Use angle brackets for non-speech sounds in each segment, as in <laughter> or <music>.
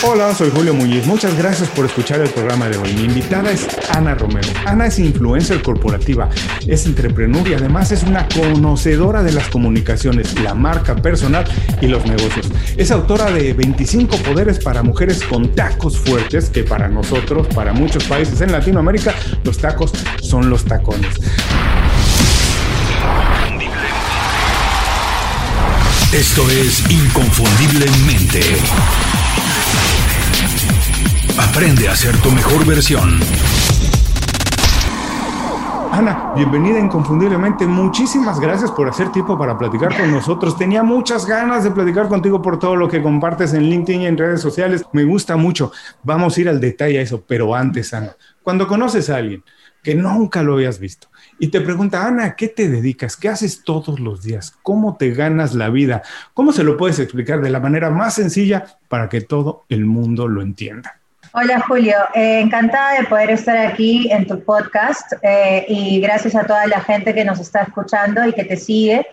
Hola, soy Julio Muñiz. Muchas gracias por escuchar el programa de hoy. Mi invitada es Ana Romero. Ana es influencer corporativa, es entrepreneur y además es una conocedora de las comunicaciones, la marca personal y los negocios. Es autora de 25 poderes para mujeres con tacos fuertes, que para nosotros, para muchos países en Latinoamérica, los tacos son los tacones. Esto es Inconfundiblemente. Aprende a ser tu mejor versión. Ana, bienvenida inconfundiblemente. Muchísimas gracias por hacer tiempo para platicar con nosotros. Tenía muchas ganas de platicar contigo por todo lo que compartes en LinkedIn y en redes sociales. Me gusta mucho. Vamos a ir al detalle a eso, pero antes, Ana, cuando conoces a alguien que nunca lo habías visto y te pregunta, Ana, ¿qué te dedicas? ¿Qué haces todos los días? ¿Cómo te ganas la vida? ¿Cómo se lo puedes explicar de la manera más sencilla para que todo el mundo lo entienda? Hola Julio, eh, encantada de poder estar aquí en tu podcast eh, y gracias a toda la gente que nos está escuchando y que te sigue.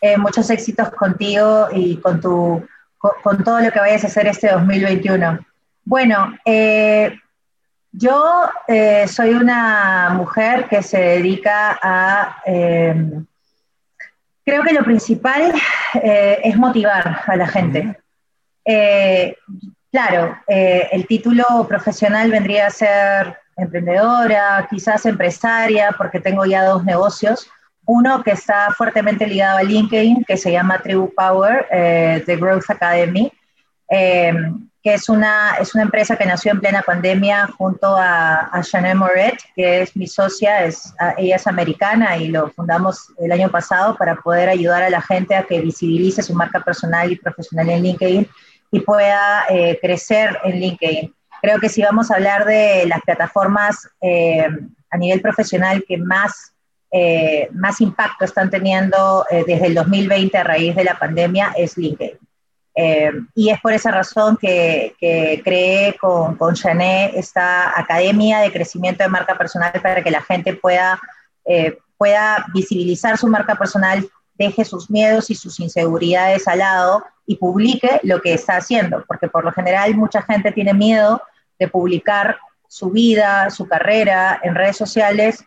Eh, muchos éxitos contigo y con, tu, con, todo lo que vayas a hacer este 2021. Bueno, yo soy una mujer que se dedica a... creo que lo principal es motivar a la gente. Claro, eh, el título profesional vendría a ser emprendedora, quizás empresaria, porque tengo ya dos negocios. Uno que está fuertemente ligado a LinkedIn, que se llama Tribu Power, eh, The Growth Academy, eh, que es una, es una empresa que nació en plena pandemia junto a, a Moret, que es mi socia, es, ella es americana y lo fundamos el año pasado para poder ayudar a la gente a que visibilice su marca personal y profesional en LinkedIn y pueda eh, crecer en LinkedIn. Creo que si vamos a hablar de las plataformas eh, a nivel profesional que más, eh, más impacto están teniendo desde el 2020 a raíz de la pandemia, es LinkedIn. y es por esa razón que, que creé con, con Jané esta academia de crecimiento de marca personal para que la gente pueda, pueda visibilizar su marca personal, deje sus miedos y sus inseguridades al lado y publique lo que está haciendo, porque por lo general mucha gente tiene miedo de publicar su vida, su carrera en redes sociales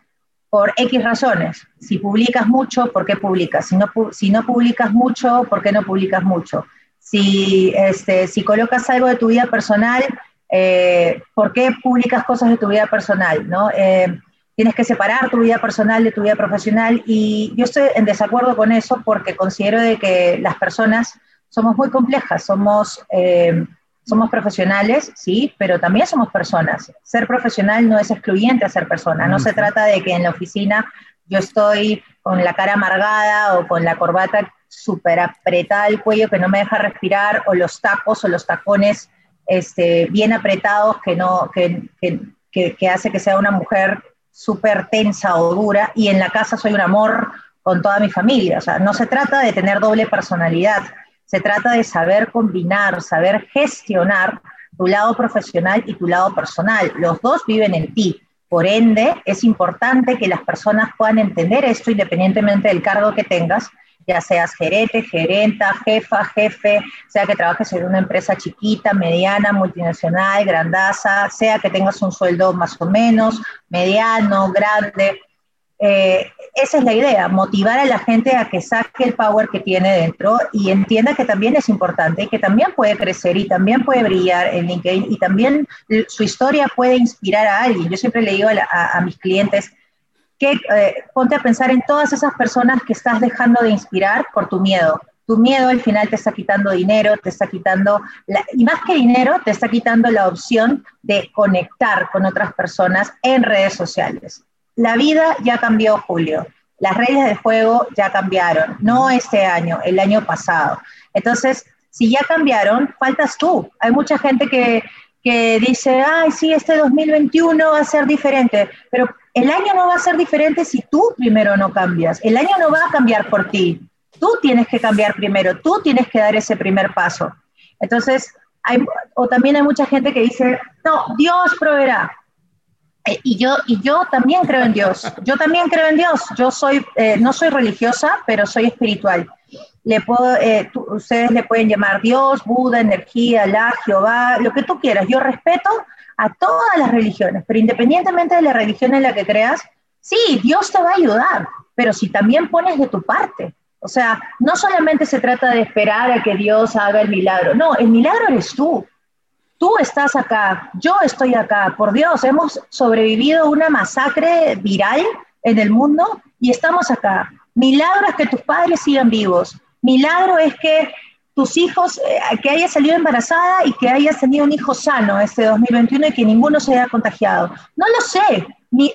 por X razones. Si publicas mucho, ¿por qué publicas? Si no, si no publicas mucho, ¿por qué no publicas mucho? Si, este, si colocas algo de tu vida personal, eh, ¿por qué publicas cosas de tu vida personal? ¿no? Eh, tienes que separar tu vida personal de tu vida profesional y yo estoy en desacuerdo con eso porque considero de que las personas somos muy complejas, somos, eh, somos profesionales, sí, pero también somos personas. Ser profesional no es excluyente a ser persona, no se trata de que en la oficina yo estoy con la cara amargada o con la corbata súper apretada al cuello que no me deja respirar, o los tacos o los tacones este, bien apretados que, no, que, que, que hace que sea una mujer súper tensa o dura, y en la casa soy un amor con toda mi familia. O sea, no se trata de tener doble personalidad, se trata de saber combinar, saber gestionar tu lado profesional y tu lado personal. Los dos viven en ti. Por ende, es importante que las personas puedan entender esto independientemente del cargo que tengas, ya seas gerente, gerenta, jefa, jefe, sea que trabajes en una empresa chiquita, mediana, multinacional, grandaza, sea que tengas un sueldo más o menos, mediano, grande. Eh, esa es la idea, motivar a la gente a que saque el power que tiene dentro y entienda que también es importante y que también puede crecer y también puede brillar en LinkedIn y también su historia puede inspirar a alguien. Yo siempre le digo a, mis clientes que eh, ponte a pensar en todas esas personas que estás dejando de inspirar por tu miedo. Tu miedo al final te está quitando dinero, te está quitando, y más que dinero, te está quitando la opción de conectar con otras personas en redes sociales la vida ya cambió, Julio. Las reglas del juego ya cambiaron, no este año, el año pasado. Entonces, si ya cambiaron, faltas tú. Hay mucha gente que, que dice, ay, sí, este 2021 va a ser diferente, pero el año no va a ser diferente si tú primero no cambias. El año no va a cambiar por ti. Tú tienes que cambiar primero, tú tienes que dar ese primer paso. Entonces, o también hay mucha gente que dice, no, Dios proveerá. Eh, y, yo, y yo también creo en Dios. Yo también creo en Dios. Yo soy, eh, no soy religiosa, pero soy espiritual. le puedo, eh, ustedes le pueden llamar Dios, Buda, energía, la, Jehová, lo que tú quieras. Yo respeto a todas las religiones, pero independientemente de la religión en la que creas, sí, Dios te va a ayudar, pero si también pones de tu parte. O sea, no solamente se trata de esperar a que Dios haga el milagro, no, el milagro eres tú. Tú estás acá, yo estoy acá. Por Dios, hemos sobrevivido una masacre viral en el mundo y estamos acá. Milagro es que tus padres sigan vivos. Milagro es que tus hijos, eh, que hayas salido embarazada y que hayas tenido un hijo sano este 2021 y que ninguno se haya contagiado. No lo sé.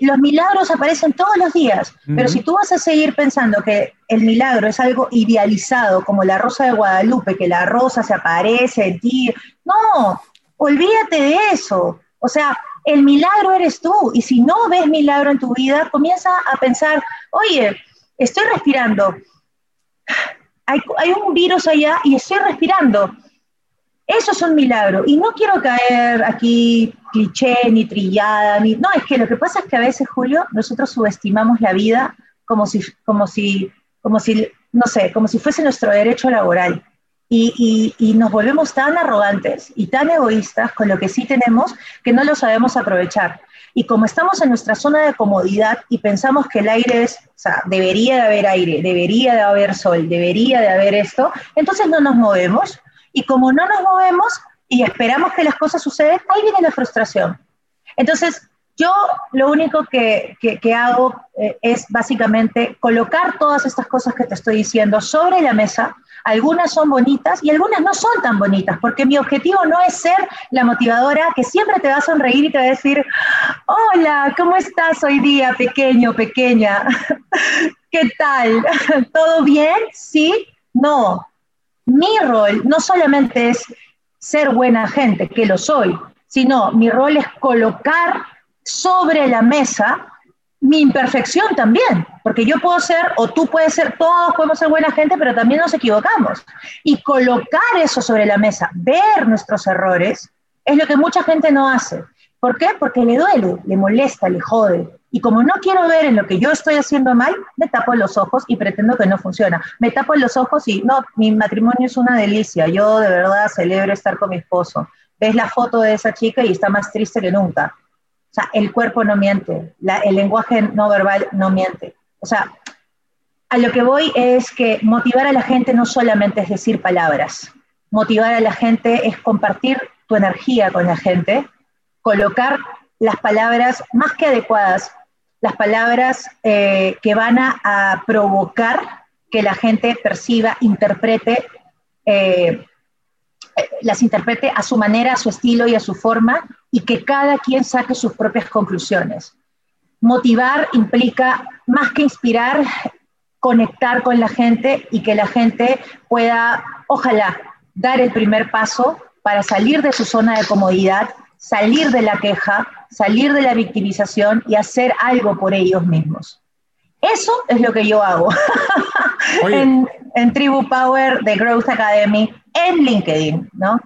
los milagros aparecen todos los días, pero si tú vas a seguir pensando que el milagro es algo idealizado, como la rosa de Guadalupe, que la rosa se aparece en ti, no, olvídate de eso. O sea, el milagro eres tú. Y si no ves milagro en tu vida, comienza a pensar, oye, estoy respirando. Hay, un virus allá y estoy respirando. Eso es un milagro. Y no quiero caer aquí cliché ni trillada, ni... No, es que lo que pasa es que a veces, Julio, nosotros subestimamos la vida como si, como si, como si, no sé, como si fuese nuestro derecho laboral y, nos volvemos tan arrogantes y tan egoístas con lo que sí tenemos que no lo sabemos aprovechar. Y como estamos en nuestra zona de comodidad y pensamos que el aire es, o sea, debería de haber aire, debería de haber sol, debería de haber esto, entonces no nos movemos. Y como no nos movemos y esperamos que las cosas sucedan, ahí viene la frustración. Entonces, yo lo único que, que, hago eh, es básicamente colocar todas estas cosas que te estoy diciendo sobre la mesa algunas son bonitas y algunas no son tan bonitas, porque mi objetivo no es ser la motivadora que siempre te va a sonreír y te va a decir, hola, ¿cómo estás hoy día, pequeño, pequeña? <laughs> ¿Qué tal? <laughs> ¿Todo bien? ¿Sí? No. Mi rol no solamente es ser buena gente, que lo soy, sino mi rol es colocar sobre la mesa mi imperfección también, porque yo puedo ser, o tú puedes ser, todos podemos ser buena gente, pero también nos equivocamos. Y colocar eso sobre la mesa, ver nuestros errores, es lo que mucha gente no hace. ¿Por qué? Porque le duele, le molesta, le jode. Y como no quiero ver en lo que yo estoy haciendo mal, me tapo los ojos y pretendo que no funciona. Me tapo los ojos y no, mi matrimonio es una delicia. Yo de verdad celebro estar con mi esposo. Ves la foto de esa chica y está más triste que nunca o sea, el cuerpo no miente, el lenguaje no verbal no miente. O sea, a lo que voy es que motivar a la gente no solamente es decir palabras, motivar a la gente es compartir tu energía con la gente, colocar las palabras más que adecuadas, las palabras eh, que van a, provocar que la gente perciba, interprete, eh, las interprete a su manera, a su estilo y a su forma, y que cada quien saque sus propias conclusiones. Motivar implica, más que inspirar, conectar con la gente y que la gente pueda, ojalá, dar el primer paso para salir de su zona de comodidad, salir de la queja, salir de la victimización y hacer algo por ellos mismos. Eso es lo que yo hago <laughs> en, en, Tribu Power de Growth Academy en LinkedIn, ¿no?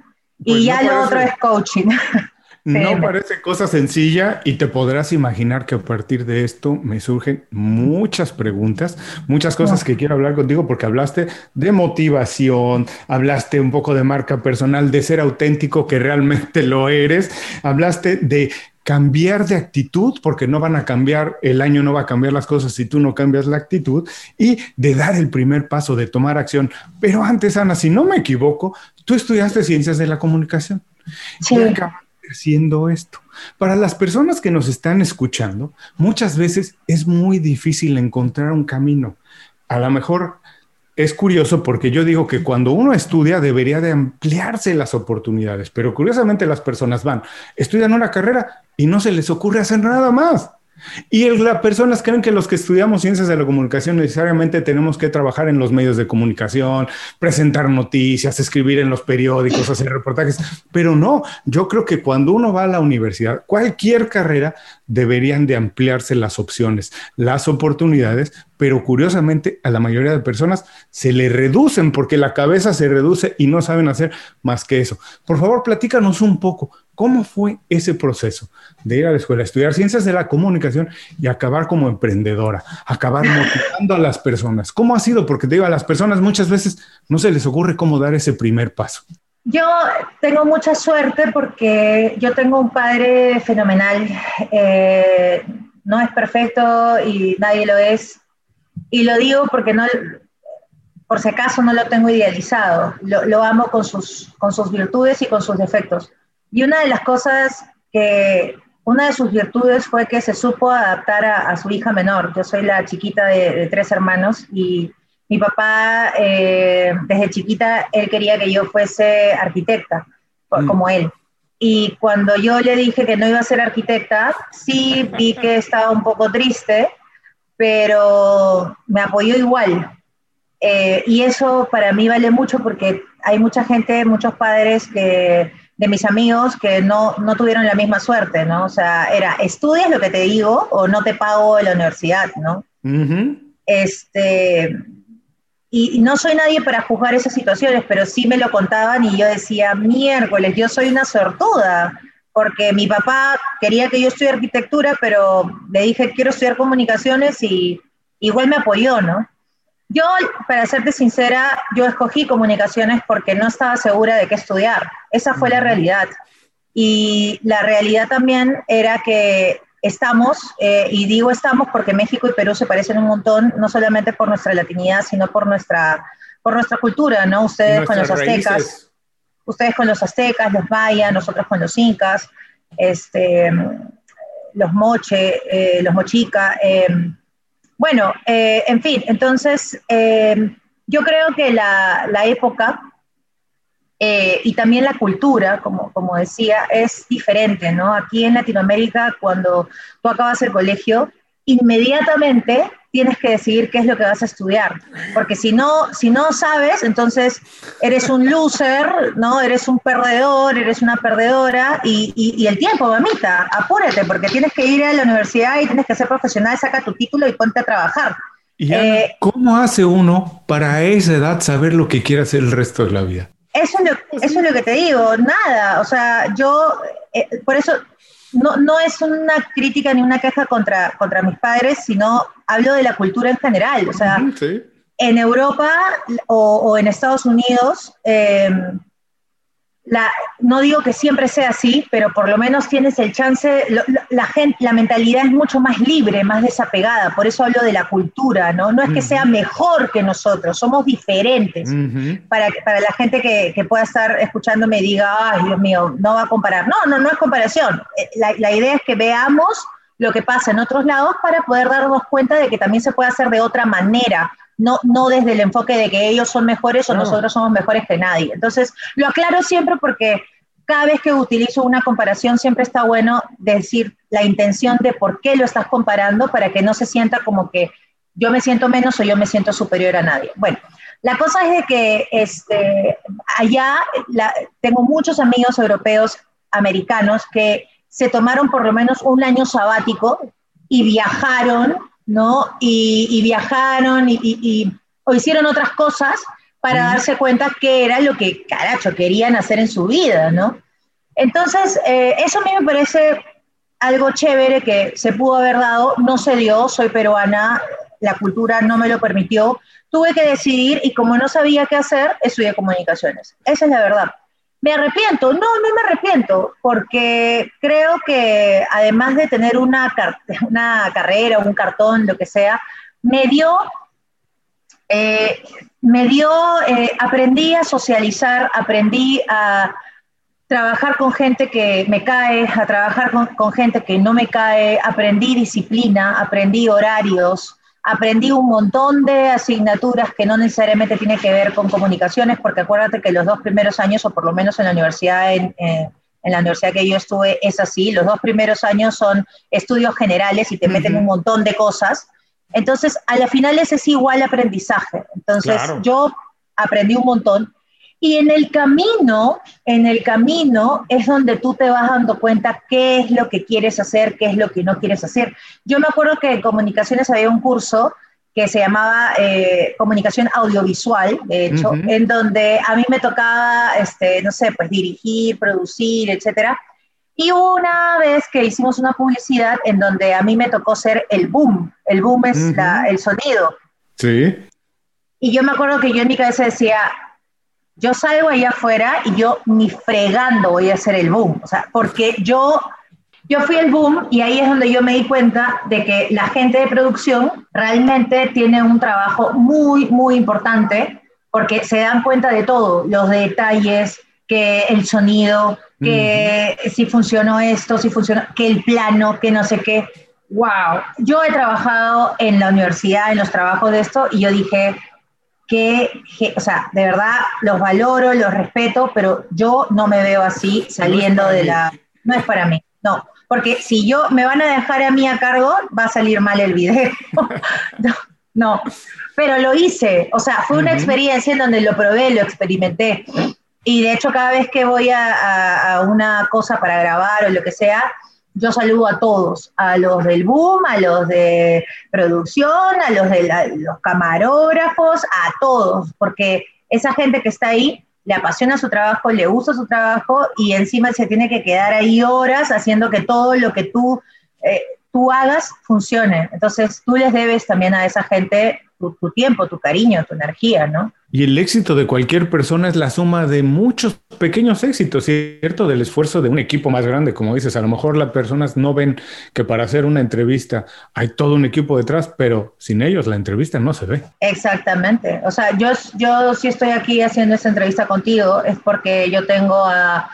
y pues ya lo otro es coaching. <laughs> No parece cosa sencilla y te podrás imaginar que a partir de esto me surgen muchas preguntas, muchas cosas que quiero hablar contigo porque hablaste de motivación, hablaste un poco de marca personal, de ser auténtico que realmente lo eres, hablaste de cambiar de actitud, porque no van a cambiar, el año no va a cambiar las cosas si tú no cambias la actitud, y de dar el primer paso, de tomar acción. Pero antes, Ana, si no me equivoco, tú estudiaste ciencias de la comunicación. Sí haciendo esto. Para las personas que nos están escuchando, muchas veces es muy difícil encontrar un camino. A lo mejor es curioso porque yo digo que cuando uno estudia debería de ampliarse las oportunidades, pero curiosamente las personas van, estudian una carrera y no se les ocurre hacer nada más. Y las personas creen que los que estudiamos ciencias de la comunicación necesariamente tenemos que trabajar en los medios de comunicación, presentar noticias, escribir en los periódicos, hacer reportajes, pero no, yo creo que cuando uno va a la universidad, cualquier carrera, deberían de ampliarse las opciones, las oportunidades, pero curiosamente a la mayoría de personas se le reducen porque la cabeza se reduce y no saben hacer más que eso. Por favor, platícanos un poco, ¿Cómo fue ese proceso de ir a la escuela, estudiar ciencias de la comunicación y acabar como emprendedora, acabar motivando a las personas? ¿Cómo ha sido? Porque te digo, a las personas muchas veces no se les ocurre cómo dar ese primer paso. Yo tengo mucha suerte porque yo tengo un padre fenomenal. Eh, no es perfecto y nadie lo es. Y lo digo porque no, por si acaso no lo tengo idealizado. Lo, lo amo con sus, con sus virtudes y con sus defectos. Y una de las cosas que, una de sus virtudes fue que se supo adaptar a, su hija menor. Yo soy la chiquita de tres hermanos y mi papá, eh, desde chiquita, él quería que yo fuese arquitecta, mm. como él. Y cuando yo le dije que no iba a ser arquitecta, sí vi que estaba un poco triste, pero me apoyó igual. Eh, y eso para mí vale mucho porque hay mucha gente, muchos padres que, de mis amigos que no, no tuvieron la misma suerte, ¿no? O sea, era, estudias lo que te digo o no te pago la universidad, ¿no? Este, y, no soy nadie para juzgar esas situaciones, pero sí me lo contaban y yo decía, miércoles, yo soy una sortuda, porque mi papá quería que yo estudie arquitectura, pero le dije, quiero estudiar comunicaciones y igual me apoyó, ¿no? Yo, para serte sincera, yo escogí comunicaciones porque no estaba segura de qué estudiar. Esa fue la realidad. Y la realidad también era que estamos, eh, y digo estamos porque México y Perú se parecen un montón, no solamente por nuestra latinidad, sino por nuestra, por nuestra cultura, ¿no? Ustedes con los aztecas, ustedes con los aztecas, los mayas, nosotros con los incas, este, los moche, eh, los mochica. Eh, bueno, en fin, entonces yo creo que la, la época eh, y también la cultura, como, como decía, es diferente, ¿no? Aquí en Latinoamérica, cuando tú acabas el colegio, inmediatamente tienes que decidir qué es lo que vas a estudiar, porque si no, si no sabes, entonces eres un loser, ¿no? Eres un perdedor, eres una perdedora, y, y, el tiempo, mamita, apúrate, porque tienes que ir a la universidad y tienes que ser profesional, saca tu título y ponte a trabajar. ¿Y eh, cómo hace uno para a esa edad saber lo que quiere hacer el resto de la vida? Eso es, lo, eso es lo que te digo, nada, o sea, yo, eh, por eso no, no es una crítica ni una queja contra, contra mis padres, sino hablo de la cultura en general, o sea, en Europa o, o, en Estados Unidos, eh, la, no digo que siempre sea así, pero por lo menos tienes el chance, la, gente, la mentalidad es mucho más libre, más desapegada, por eso hablo de la cultura, ¿no? No es que sea mejor que nosotros, somos diferentes. para, para la gente que, que, pueda estar escuchándome y diga, ay, Dios mío, no va a comparar. No, no, no es comparación. Eh, la, la idea es que veamos lo que pasa en otros lados para poder darnos cuenta de que también se puede hacer de otra manera, no, no desde el enfoque de que ellos son mejores o nosotros somos mejores que nadie. Entonces, lo aclaro siempre porque cada vez que utilizo una comparación siempre está bueno decir la intención de por qué lo estás comparando para que no se sienta como que yo me siento menos o yo me siento superior a nadie. Bueno, la cosa es de que este, allá tengo muchos amigos europeos, americanos, que se tomaron por lo menos un año sabático y viajaron ¿no? Y, viajaron y, o hicieron otras cosas para darse cuenta que era lo que, caracho, querían hacer en su vida, ¿no? Entonces, eh, eso a mí me parece algo chévere que se pudo haber dado, no se dio, soy peruana, la cultura no me lo permitió, tuve que decidir y como no sabía qué hacer, estudié comunicaciones. Esa es la verdad. ¿Me arrepiento? No, no me arrepiento, porque creo que además de tener una, <laughs> una carrera, un cartón, lo que sea, me dio, eh, me dio, eh, aprendí a socializar, aprendí a trabajar con gente que me cae, a trabajar con gente que no me cae, aprendí disciplina, aprendí horarios, aprendí un montón de asignaturas que no necesariamente tienen que ver con comunicaciones, porque acuérdate que los dos primeros años, o por lo menos en la universidad, en, la universidad que yo estuve, es así, los dos primeros años son estudios generales y te meten un montón de cosas. Entonces, a la final ese es igual aprendizaje. Entonces, yo aprendí un montón y en el camino, en el camino es donde tú te vas dando cuenta qué es lo que quieres hacer, qué es lo que no quieres hacer. Yo me acuerdo que en comunicaciones había un curso que se llamaba eh, comunicación audiovisual, de hecho, en donde a mí me tocaba, este, no sé, pues dirigir, producir, etcétera. Y una vez que hicimos una publicidad en donde a mí me tocó ser el boom, el boom es el sonido. Sí. Y yo me acuerdo que yo en mi cabeza decía, yo salgo allá afuera y yo ni fregando voy a hacer el boom, o sea, porque yo, yo fui el boom y ahí es donde yo me di cuenta de que la gente de producción realmente tiene un trabajo muy, muy importante porque se dan cuenta de todo, los detalles, que el sonido, que si funcionó esto, si funcionó, que el plano, que no sé qué. ¡Wow! Yo he trabajado en la universidad, en los trabajos de esto, y yo dije, que, o sea, de verdad los valoro, los respeto, pero yo no me veo así saliendo de la... No es para mí, no. Porque si yo me van a dejar a mí a cargo, va a salir mal el video. <laughs> no, pero lo hice, o sea, fue una experiencia en donde lo probé, lo experimenté. Y de hecho, cada vez que voy a, a una cosa para grabar o lo que sea, yo saludo a todos, a los del boom, a los de producción, a los de los camarógrafos, a todos, porque esa gente que está ahí le apasiona su trabajo, le gusta su trabajo y encima se tiene que quedar ahí horas haciendo que todo lo que tú, eh, tú hagas funcione. Entonces tú les debes también a esa gente tu, tiempo, tu cariño, tu energía, ¿no? Y el éxito de cualquier persona es la suma de muchos pequeños éxitos, ¿cierto? Del esfuerzo de un equipo más grande, como dices. A lo mejor las personas no ven que para hacer una entrevista hay todo un equipo detrás, pero sin ellos la entrevista no se ve. Exactamente. O sea, yo, yo si estoy aquí haciendo esta entrevista contigo es porque yo tengo a,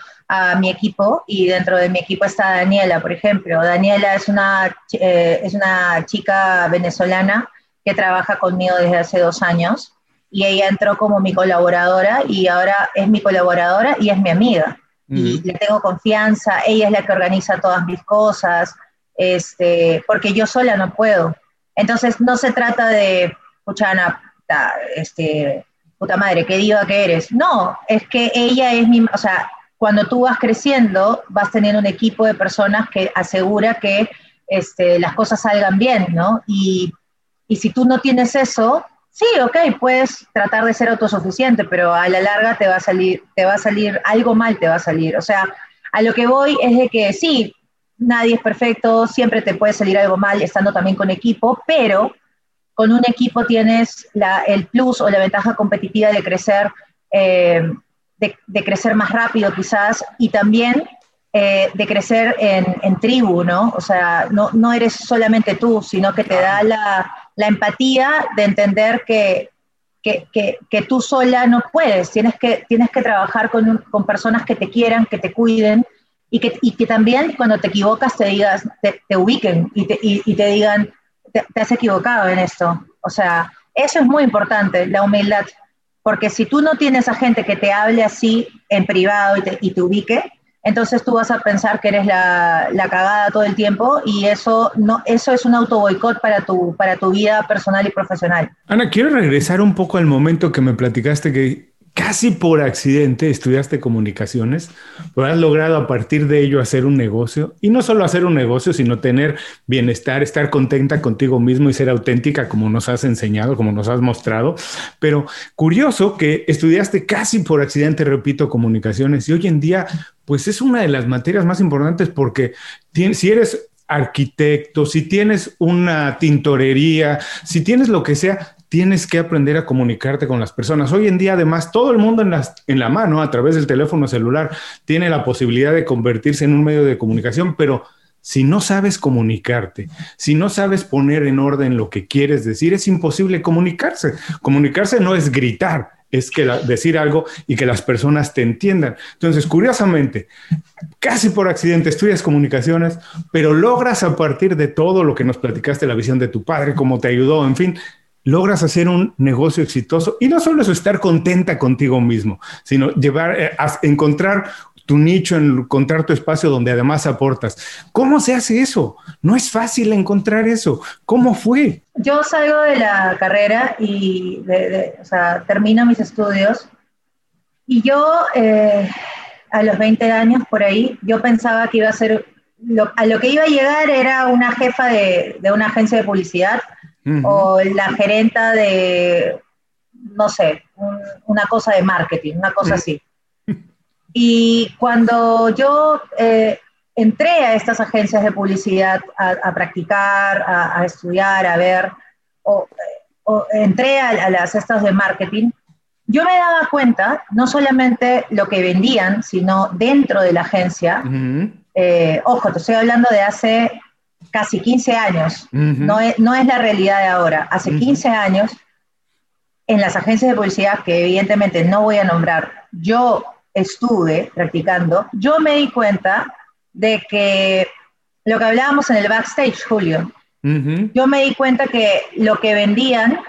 mi equipo y dentro de mi equipo está Daniela, por ejemplo. Daniela es una, eh, es una chica venezolana que trabaja conmigo desde hace dos años y ella entró como mi colaboradora y ahora es mi colaboradora y es mi amiga. Y le tengo confianza, ella es la que organiza todas mis cosas, este, porque yo sola no puedo. Entonces no se trata de, puchana, este, puta madre, qué diva que eres. No, es que ella es mi, o sea, cuando tú vas creciendo, vas teniendo un equipo de personas que asegura que este, las cosas salgan bien, ¿no? Y y si tú no tienes eso, sí, ok, puedes tratar de ser autosuficiente, pero a la larga te va a salir, te va a salir, algo mal te va a salir. O sea, a lo que voy es de que sí, nadie es perfecto, siempre te puede salir algo mal estando también con equipo, pero con un equipo tienes la, el plus o la ventaja competitiva de crecer, eh, de, crecer más rápido quizás y también eh, de crecer en, en, tribu, ¿no? O sea, no, no eres solamente tú, sino que te da la, la empatía de entender que, que, que, tú sola no puedes, tienes que, tienes que trabajar con, con personas que te quieran, que te cuiden y que, y que también cuando te equivocas te, digas, te, te ubiquen y te, y, te digan, te, has equivocado en esto. O sea, eso es muy importante, la humildad, porque si tú no tienes a gente que te hable así en privado y te, y te ubique, entonces tú vas a pensar que eres la, la, cagada todo el tiempo y eso, no, eso es un auto boicot para tu, para tu vida personal y profesional. Ana, quiero regresar un poco al momento que me platicaste que casi por accidente estudiaste comunicaciones, pero has logrado a partir de ello hacer un negocio y no solo hacer un negocio, sino tener bienestar, estar contenta contigo mismo y ser auténtica como nos has enseñado, como nos has mostrado. Pero curioso que estudiaste casi por accidente, repito, comunicaciones y hoy en día pues es una de las materias más importantes porque si eres arquitecto, si tienes una tintorería, si tienes lo que sea, tienes que aprender a comunicarte con las personas. Hoy en día, además, todo el mundo en, la mano, a través del teléfono celular, tiene la posibilidad de convertirse en un medio de comunicación, pero si no sabes comunicarte, si no sabes poner en orden lo que quieres decir, es imposible comunicarse. Comunicarse no es gritar, es decir algo y que las personas te entiendan. Entonces, curiosamente, casi por accidente estudias comunicaciones, pero logras a partir de todo lo que nos platicaste, la visión de tu padre, cómo te ayudó, en fin, logras hacer un negocio exitoso y no solo es estar contenta contigo mismo, sino llevar eh, a encontrar tu nicho, encontrar tu espacio donde además aportas. ¿Cómo se hace eso? No es fácil encontrar eso. ¿Cómo fue? Yo salgo de la carrera y sea, termino mis estudios y yo eh, a los 20 años por ahí, yo pensaba que iba a ser, a lo que iba a llegar era una jefa de, de una agencia de publicidad o la gerenta de, no sé, una cosa de marketing, una cosa así. Y cuando yo eh, entré a estas agencias de publicidad a, practicar, a, estudiar, a ver, o, entré a, las estas de marketing, yo me daba cuenta, no solamente lo que vendían, sino dentro de la agencia, eh, ojo, te estoy hablando de hace casi 15 años, no, es, no es la realidad de ahora, hace 15 años, en las agencias de publicidad, que evidentemente no voy a nombrar, yo estuve practicando, yo me di cuenta de que lo que hablábamos en el backstage, Julio, yo me di cuenta que lo que vendían,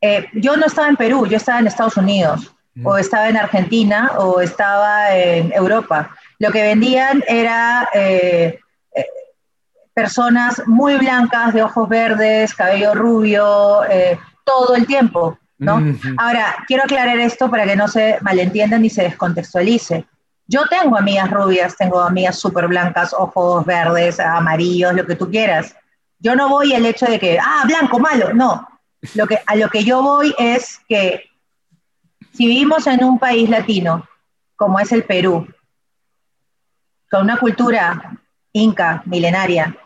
eh, yo no estaba en Perú, yo estaba en Estados Unidos, o estaba en Argentina, o estaba en Europa. Lo que vendían era eh, personas muy blancas, de ojos verdes, cabello rubio, todo el tiempo. ¿no? Ahora, quiero aclarar esto para que no se malentiendan ni se descontextualice. Yo tengo amigas rubias, tengo amigas súper blancas, ojos verdes, amarillos, lo que tú quieras. Yo no voy al hecho de que, ah, blanco, malo, no. Lo que, a lo que yo voy es que si vivimos en un país latino, como es el Perú, con una cultura inca milenaria,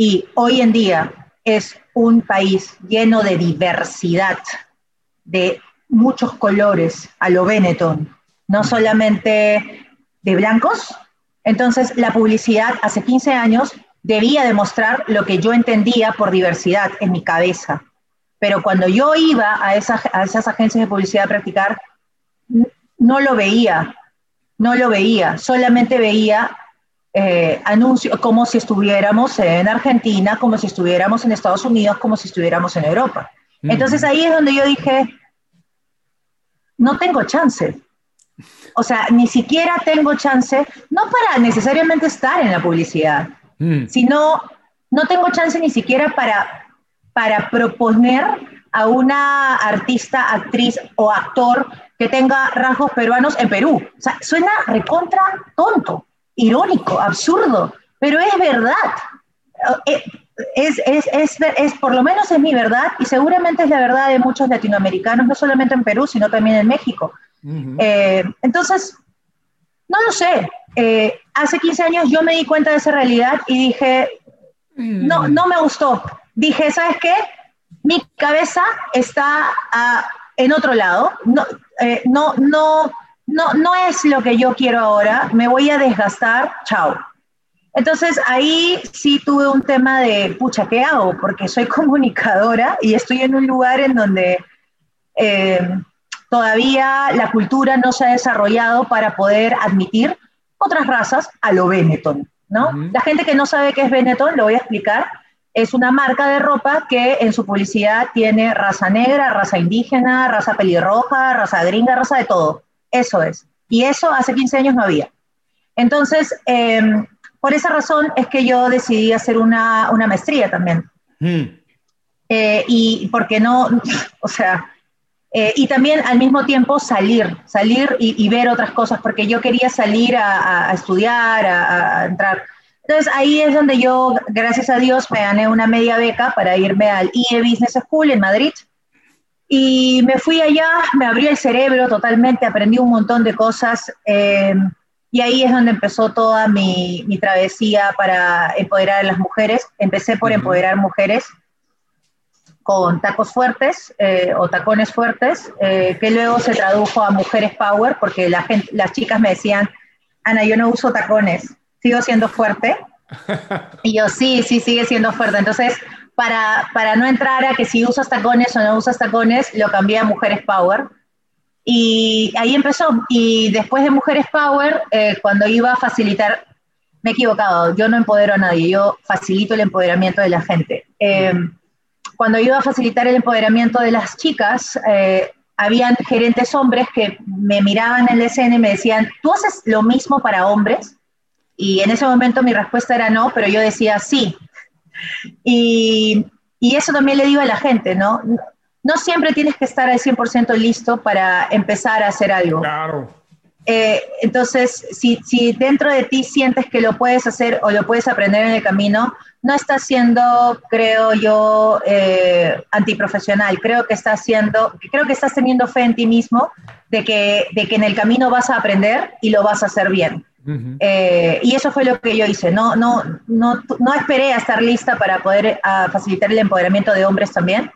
y hoy en día es un país lleno de diversidad, de muchos colores a lo Benetton, no solamente de blancos. Entonces, la publicidad hace 15 años debía demostrar lo que yo entendía por diversidad en mi cabeza. Pero cuando yo iba a, esas, agencias de publicidad a practicar, no lo veía, no lo veía, solamente veía eh, anuncios como si estuviéramos en Argentina, como si estuviéramos en Estados Unidos, como si estuviéramos en Europa. Entonces ahí es donde yo dije, no tengo chance. O sea, ni siquiera tengo chance, no para necesariamente estar en la publicidad, mm. sino no tengo chance ni siquiera para, para proponer a una artista, actriz o actor que tenga rasgos peruanos en Perú. O sea, suena recontra tonto, irónico, absurdo, pero es verdad. Eh, es, es, es, es, por lo menos es mi verdad y seguramente es la verdad de muchos latinoamericanos, no solamente en Perú, sino también en México. Eh, entonces, no lo sé. Eh, hace 15 años yo me di cuenta de esa realidad y dije, no, mm. no me gustó. Dije, ¿sabes qué? Mi cabeza está ah, en otro lado. No, eh, no, no, no, no es lo que yo quiero ahora. Me voy a desgastar. Chao. Entonces ahí sí tuve un tema de, pucha, ¿qué hago? Porque soy <laughs> comunicadora y estoy en un lugar en donde eh, todavía la cultura no se ha desarrollado para poder admitir otras razas a lo Benetton, ¿no? La gente que no sabe qué es Benetton, lo voy a explicar, es una marca de ropa que en su publicidad tiene raza negra, raza indígena, raza pelirroja, raza gringa, raza de todo. Eso es. Y eso hace 15 años no había. Entonces, eh, por esa razón es que yo decidí hacer una, una maestría también. Mm. Eh, y porque no, <laughs> o sea, eh, y también al mismo tiempo salir, salir y, ver otras cosas, porque yo quería salir a, estudiar, a, entrar. Entonces ahí es donde yo, gracias a Dios, me gané una media beca para irme al IE Business School en Madrid. Y me fui allá, me abrió el cerebro totalmente, aprendí un montón de cosas. Eh, y ahí es donde empezó toda mi, mi travesía para empoderar a las mujeres. Empecé por empoderar mujeres con tacos fuertes eh, o tacones fuertes, eh, que luego se tradujo a mujeres power, porque la gente, las chicas me decían, Ana, yo no uso tacones, sigo siendo fuerte. <laughs> Y yo, sí, sí, sigue siendo fuerte. Entonces, para, para no entrar a que si usas tacones o no usas tacones, lo cambié a mujeres power y ahí empezó. Y después de Mujeres Power, eh, cuando iba a facilitar, me he equivocado, yo no empodero a nadie, yo facilito el empoderamiento de la gente. Eh, cuando iba a facilitar el empoderamiento de las chicas, eh, habían gerentes hombres que me miraban en el escena y me decían, ¿tú haces lo mismo para hombres? Y en ese momento mi respuesta era no, pero yo decía sí. Y, y eso también le digo a la gente, ¿no? no siempre tienes que estar al 100% listo para empezar a hacer algo. Claro. Eh, entonces, si, si, dentro de ti sientes que lo puedes hacer o lo puedes aprender en el camino, no estás siendo, creo yo, eh, antiprofesional. Creo que estás siendo, creo que estás teniendo fe en ti mismo de que, de que en el camino vas a aprender y lo vas a hacer bien. Eh, y eso fue lo que yo hice. No, no, no, no esperé a estar lista para poder facilitar el empoderamiento de hombres también.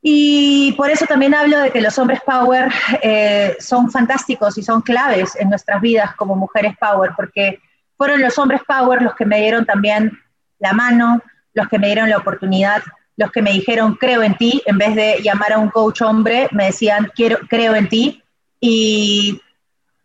Y por eso también hablo de que los hombres power eh, son fantásticos y son claves en nuestras vidas como mujeres power, porque fueron los hombres power los que me dieron también la mano, los que me dieron la oportunidad, los que me dijeron creo en ti, en vez de llamar a un coach hombre, me decían quiero, creo en ti. Y,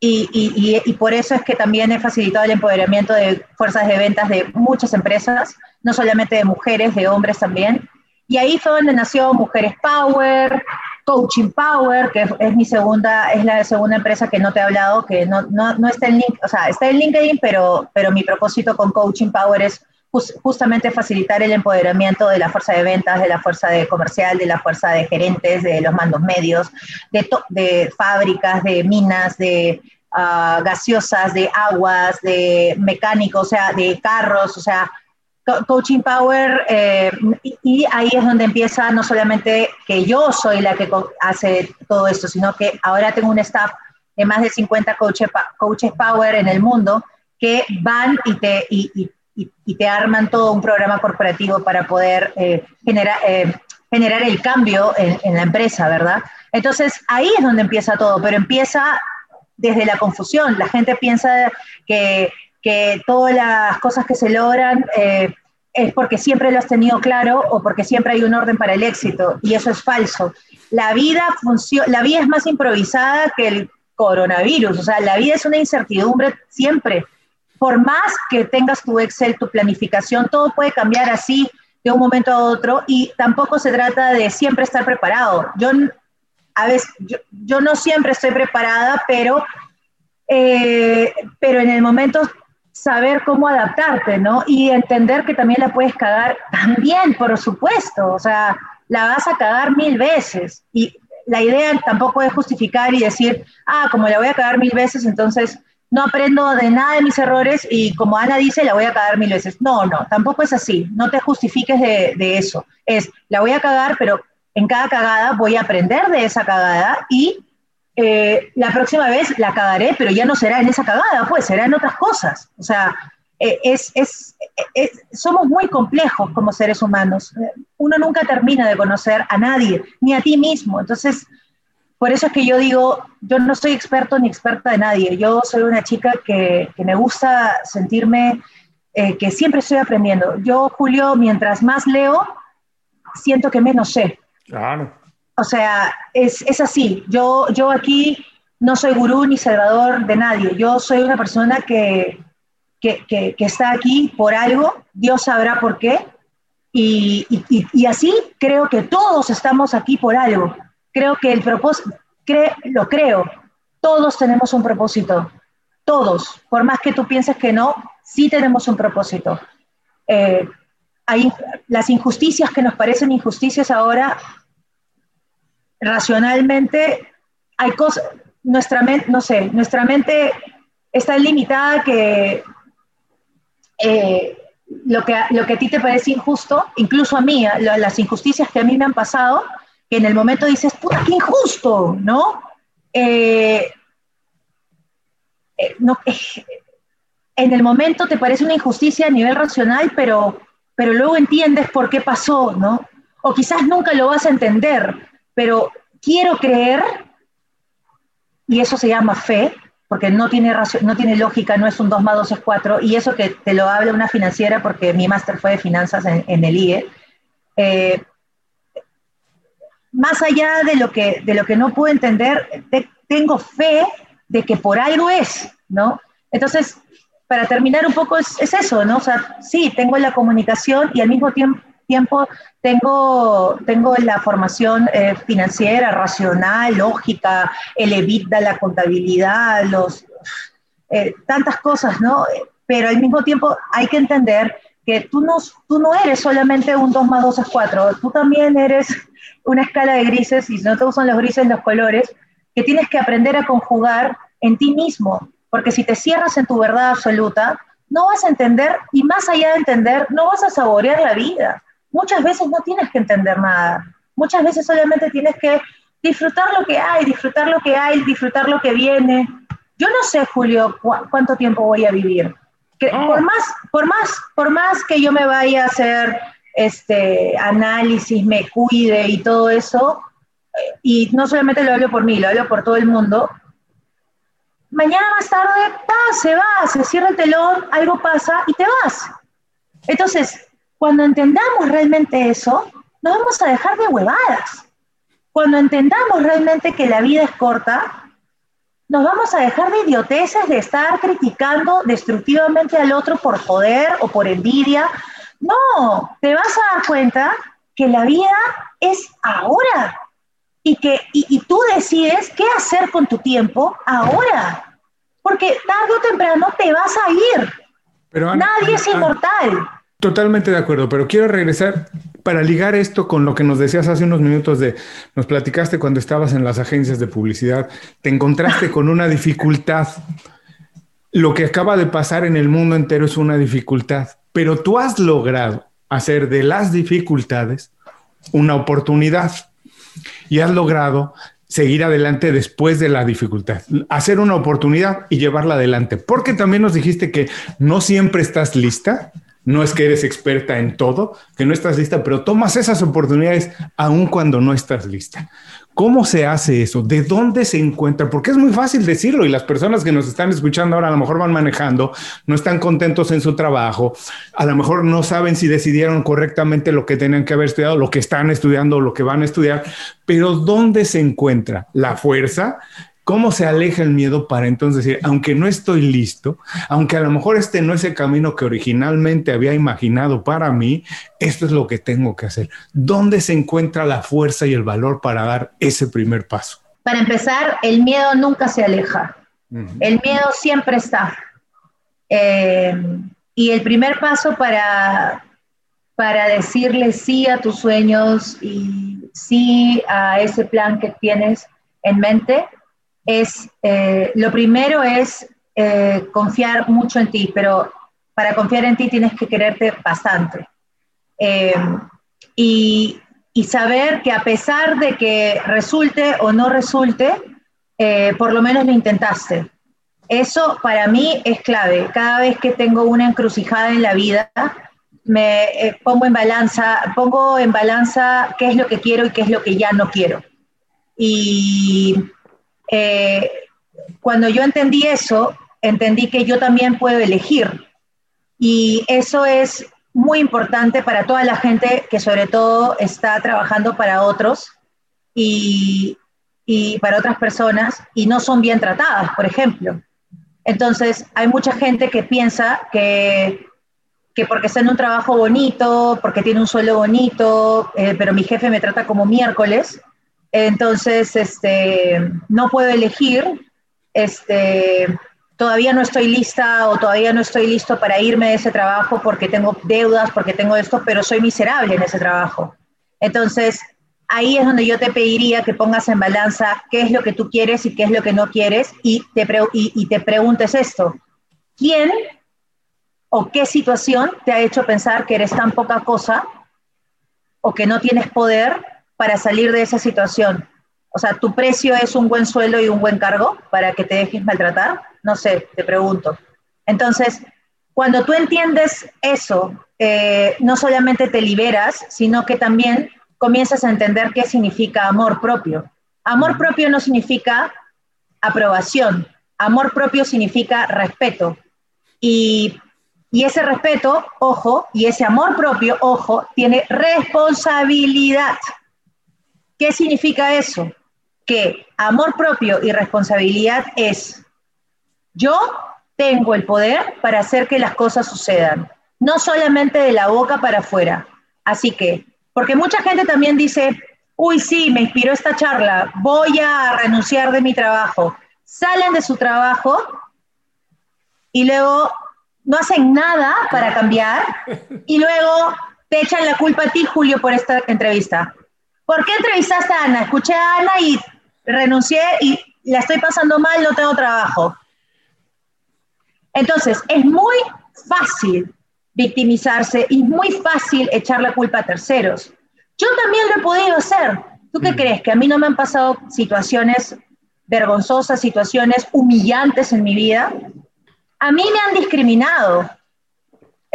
y, y, y, por eso es que también he facilitado el empoderamiento de fuerzas de ventas de muchas empresas, no solamente de mujeres, de hombres también. Y ahí fue donde nació Mujeres Power, Coaching Power, que es, mi segunda, es la segunda empresa que no te he hablado, que no, no, no está en link, o sea, está en LinkedIn, pero, pero mi propósito con Coaching Power es justamente facilitar el empoderamiento de la fuerza de ventas, de la fuerza de comercial, de la fuerza de gerentes, de los mandos medios, de, fábricas, de minas, de ah, gaseosas, de aguas, de mecánicos, o sea, de carros, o sea, Coaching Power, eh, y, ahí es donde empieza no solamente que yo soy la que hace todo esto, sino que ahora tengo un staff de más de 50 coaches, Power en el mundo que van y te, y, te arman todo un programa corporativo para poder eh, eh, generar el cambio en, la empresa, ¿verdad? Entonces ahí es donde empieza todo, pero empieza desde la confusión. La gente piensa que, que todas las cosas que se logran eh, es porque siempre lo has tenido claro o porque siempre hay un orden para el éxito, y eso es falso. La vida, la vida es más improvisada que el coronavirus, o sea, la vida es una incertidumbre siempre por más que tengas tu Excel, tu planificación, todo puede cambiar así de un momento a otro y tampoco se trata de siempre estar preparado. Yo, a veces, yo, no siempre estoy preparada, pero, eh, pero en el momento saber cómo adaptarte, ¿no? Y entender que también la puedes cagar también, por supuesto, o sea, la vas a cagar mil veces. Y la idea tampoco es justificar y decir, ah, como la voy a cagar mil veces, entonces no aprendo de nada de mis errores y como Ana dice, la voy a cagar mil veces. No, no, tampoco es así. No te justifiques de, eso. Es, la voy a cagar, pero en cada cagada voy a aprender de esa cagada y eh, la próxima vez la cagaré, pero ya no será en esa cagada, pues será en otras cosas. O sea, eh, es, es, somos muy complejos como seres humanos. Uno nunca termina de conocer a nadie, ni a ti mismo. Entonces, por eso es que yo digo, yo no soy experto ni experta de nadie, yo soy una chica que, me gusta sentirme eh, que siempre estoy aprendiendo. Yo, Julio, mientras más leo, siento que menos sé. Claro. O sea, es, es así. Yo, yo aquí no soy gurú ni salvador de nadie. Yo soy una persona que, que, que, está aquí por algo, Dios sabrá por qué. Y, y, y, así creo que todos estamos aquí por algo creo que el propósito, lo creo, todos tenemos un propósito, todos, por más que tú pienses que no, sí tenemos un propósito. Eh, hay las injusticias que nos parecen injusticias ahora, racionalmente, hay cosas, nuestra mente, no sé, nuestra mente está limitada que eh, lo que, lo que a ti te parece injusto, incluso a mí, las injusticias que a mí me han pasado, que en el momento dices, puta, qué injusto, ¿no? Eh, eh, eh, en el momento te parece una injusticia a nivel racional, pero, pero luego entiendes por qué pasó, ¿no? O quizás nunca lo vas a entender, pero quiero creer, y eso se llama fe, porque no tiene, no tiene lógica, no es un 2 más 2 es 4, y eso que te lo habla una financiera, porque mi máster fue de finanzas en, el IE, más allá de lo que, de lo que no puedo entender, tengo fe de que por algo es, ¿no? Entonces, para terminar un poco es, eso, ¿no? O sea, sí, tengo la comunicación y al mismo tiempo, tiempo tengo, tengo la formación eh, financiera, racional, lógica, el EBITDA, la contabilidad, los, eh, tantas cosas, ¿no? Pero al mismo tiempo hay que entender que tú no, tú no eres solamente un 2 más 2 es 4, tú también eres una escala de grises, y si no te gustan los grises, los colores, que tienes que aprender a conjugar en ti mismo, porque si te cierras en tu verdad absoluta, no vas a entender, y más allá de entender, no vas a saborear la vida. Muchas veces no tienes que entender nada, muchas veces solamente tienes que disfrutar lo que hay, disfrutar lo que hay, disfrutar lo que viene, yo no sé, Julio, cuánto tiempo voy a vivir. Ah. por, más, por, más, por más que yo me vaya a hacer este análisis, me cuide y todo eso, eh, y no solamente lo hablo por mí, lo hablo por todo el mundo, mañana más tarde, se va, se cierra el telón, algo pasa y te vas. Entonces, cuando entendamos realmente eso, no vamos a dejar de huevadas. Cuando entendamos realmente que la vida es corta, nos vamos a dejar de idioteces de estar criticando destructivamente al otro por poder o por envidia. No, te vas a dar cuenta que la vida es ahora y que y, tú decides qué hacer con tu tiempo ahora, porque tarde o temprano te vas a ir. Pero Nadie es inmortal. Totalmente de acuerdo, pero quiero regresar para ligar esto con lo que nos decías hace unos minutos de, nos platicaste cuando estabas en las agencias de publicidad, te encontraste con una dificultad. Lo que acaba de pasar en el mundo entero es una dificultad, pero tú has logrado hacer de las dificultades una oportunidad y has logrado seguir adelante después de la dificultad, hacer una oportunidad y llevarla adelante, porque también nos dijiste que no siempre estás lista, no es que eres experta en todo, que no estás lista, pero tomas esas oportunidades aun cuando no estás lista. ¿Cómo se hace eso? ¿De dónde se encuentra? Porque es muy fácil decirlo y las personas que nos están escuchando ahora a lo mejor van manejando, no están contentos en su trabajo, a lo mejor no saben si decidieron correctamente lo que tenían que haber estudiado, lo que están estudiando lo que van a estudiar, pero ¿dónde se encuentra la fuerza? ¿Cómo se aleja el miedo para entonces decir, aunque no estoy listo, aunque a lo mejor este no es el camino que originalmente había imaginado para mí, esto es lo que tengo que hacer? ¿Dónde se encuentra la fuerza y el valor para dar ese primer paso? Para empezar, el miedo nunca se aleja. El miedo siempre está. Eh, y el primer paso para, para decirle sí a tus sueños y sí a ese plan que tienes en mente es, eh, lo primero es eh, confiar mucho en ti, pero para confiar en ti tienes que quererte bastante. Eh, y, y, saber que a pesar de que resulte o no resulte, por lo menos lo intentaste. Eso para mí es clave. Cada vez que tengo una encrucijada en la vida, me pongo en balanza, pongo en balanza qué es lo que quiero y qué es lo que ya no quiero. Y eh, cuando yo entendí eso, entendí que yo también puedo elegir. Y eso es muy importante para toda la gente que sobre todo está trabajando para otros y, para otras personas y no son bien tratadas, por ejemplo. Entonces, hay mucha gente que piensa que, que porque está en un trabajo bonito, porque tiene un sueldo bonito, eh, pero mi jefe me trata como miércoles, entonces, este, no puedo elegir, este, todavía no estoy lista o todavía no estoy listo para irme de ese trabajo porque tengo deudas, porque tengo esto, pero soy miserable en ese trabajo. Entonces, ahí es donde yo te pediría que pongas en balanza qué es lo que tú quieres y qué es lo que no quieres y te, y te preguntes esto. ¿Quién o qué situación te ha hecho pensar que eres tan poca cosa o que no tienes poder para salir de esa situación? O sea, ¿tu precio es un buen sueldo y un buen cargo para que te dejes maltratar? No sé, te pregunto. Entonces, cuando tú entiendes eso, eh, no solamente te liberas, sino que también comienzas a entender qué significa amor propio. Amor propio no significa aprobación, amor propio significa respeto. Y, y ese respeto, ojo, y ese amor propio, ojo, tiene responsabilidad. ¿Qué significa eso? Que amor propio y responsabilidad es, yo tengo el poder para hacer que las cosas sucedan, no solamente de la boca para afuera. Así que, porque mucha gente también dice, uy, sí, me inspiró esta charla, voy a renunciar de mi trabajo. Salen de su trabajo y luego no hacen nada para cambiar y luego te echan la culpa a ti, Julio, por esta entrevista. ¿Por qué entrevistaste a Ana? Escuché a Ana y renuncié y la estoy pasando mal, no tengo trabajo. Entonces, es muy fácil victimizarse y muy fácil echar la culpa a terceros. Yo también lo he podido hacer. ¿Tú qué mm. crees? Que a mí no me han pasado situaciones vergonzosas, situaciones humillantes en mi vida. A mí me han discriminado.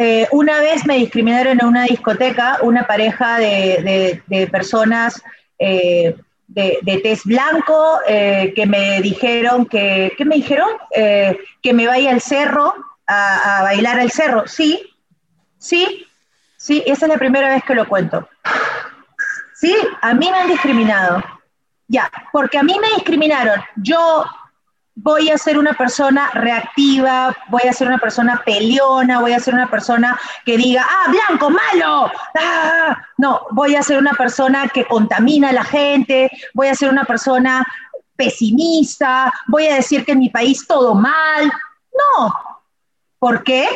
Eh, una vez me discriminaron en una discoteca una pareja de, personas eh, de, de, test blanco eh, que me dijeron que, ¿qué me dijeron? que me vaya al cerro a, a bailar al cerro. Sí, sí, sí, esa es la primera vez que lo cuento. Sí, a mí me han discriminado. Ya, porque a mí me discriminaron. Yo voy a ser una persona reactiva, voy a ser una persona peleona, voy a ser una persona que diga, ah, blanco, malo. Ah, no, voy a ser una persona que contamina a la gente, voy a ser una persona pesimista, voy a decir que en mi país todo mal. No. ¿Por qué?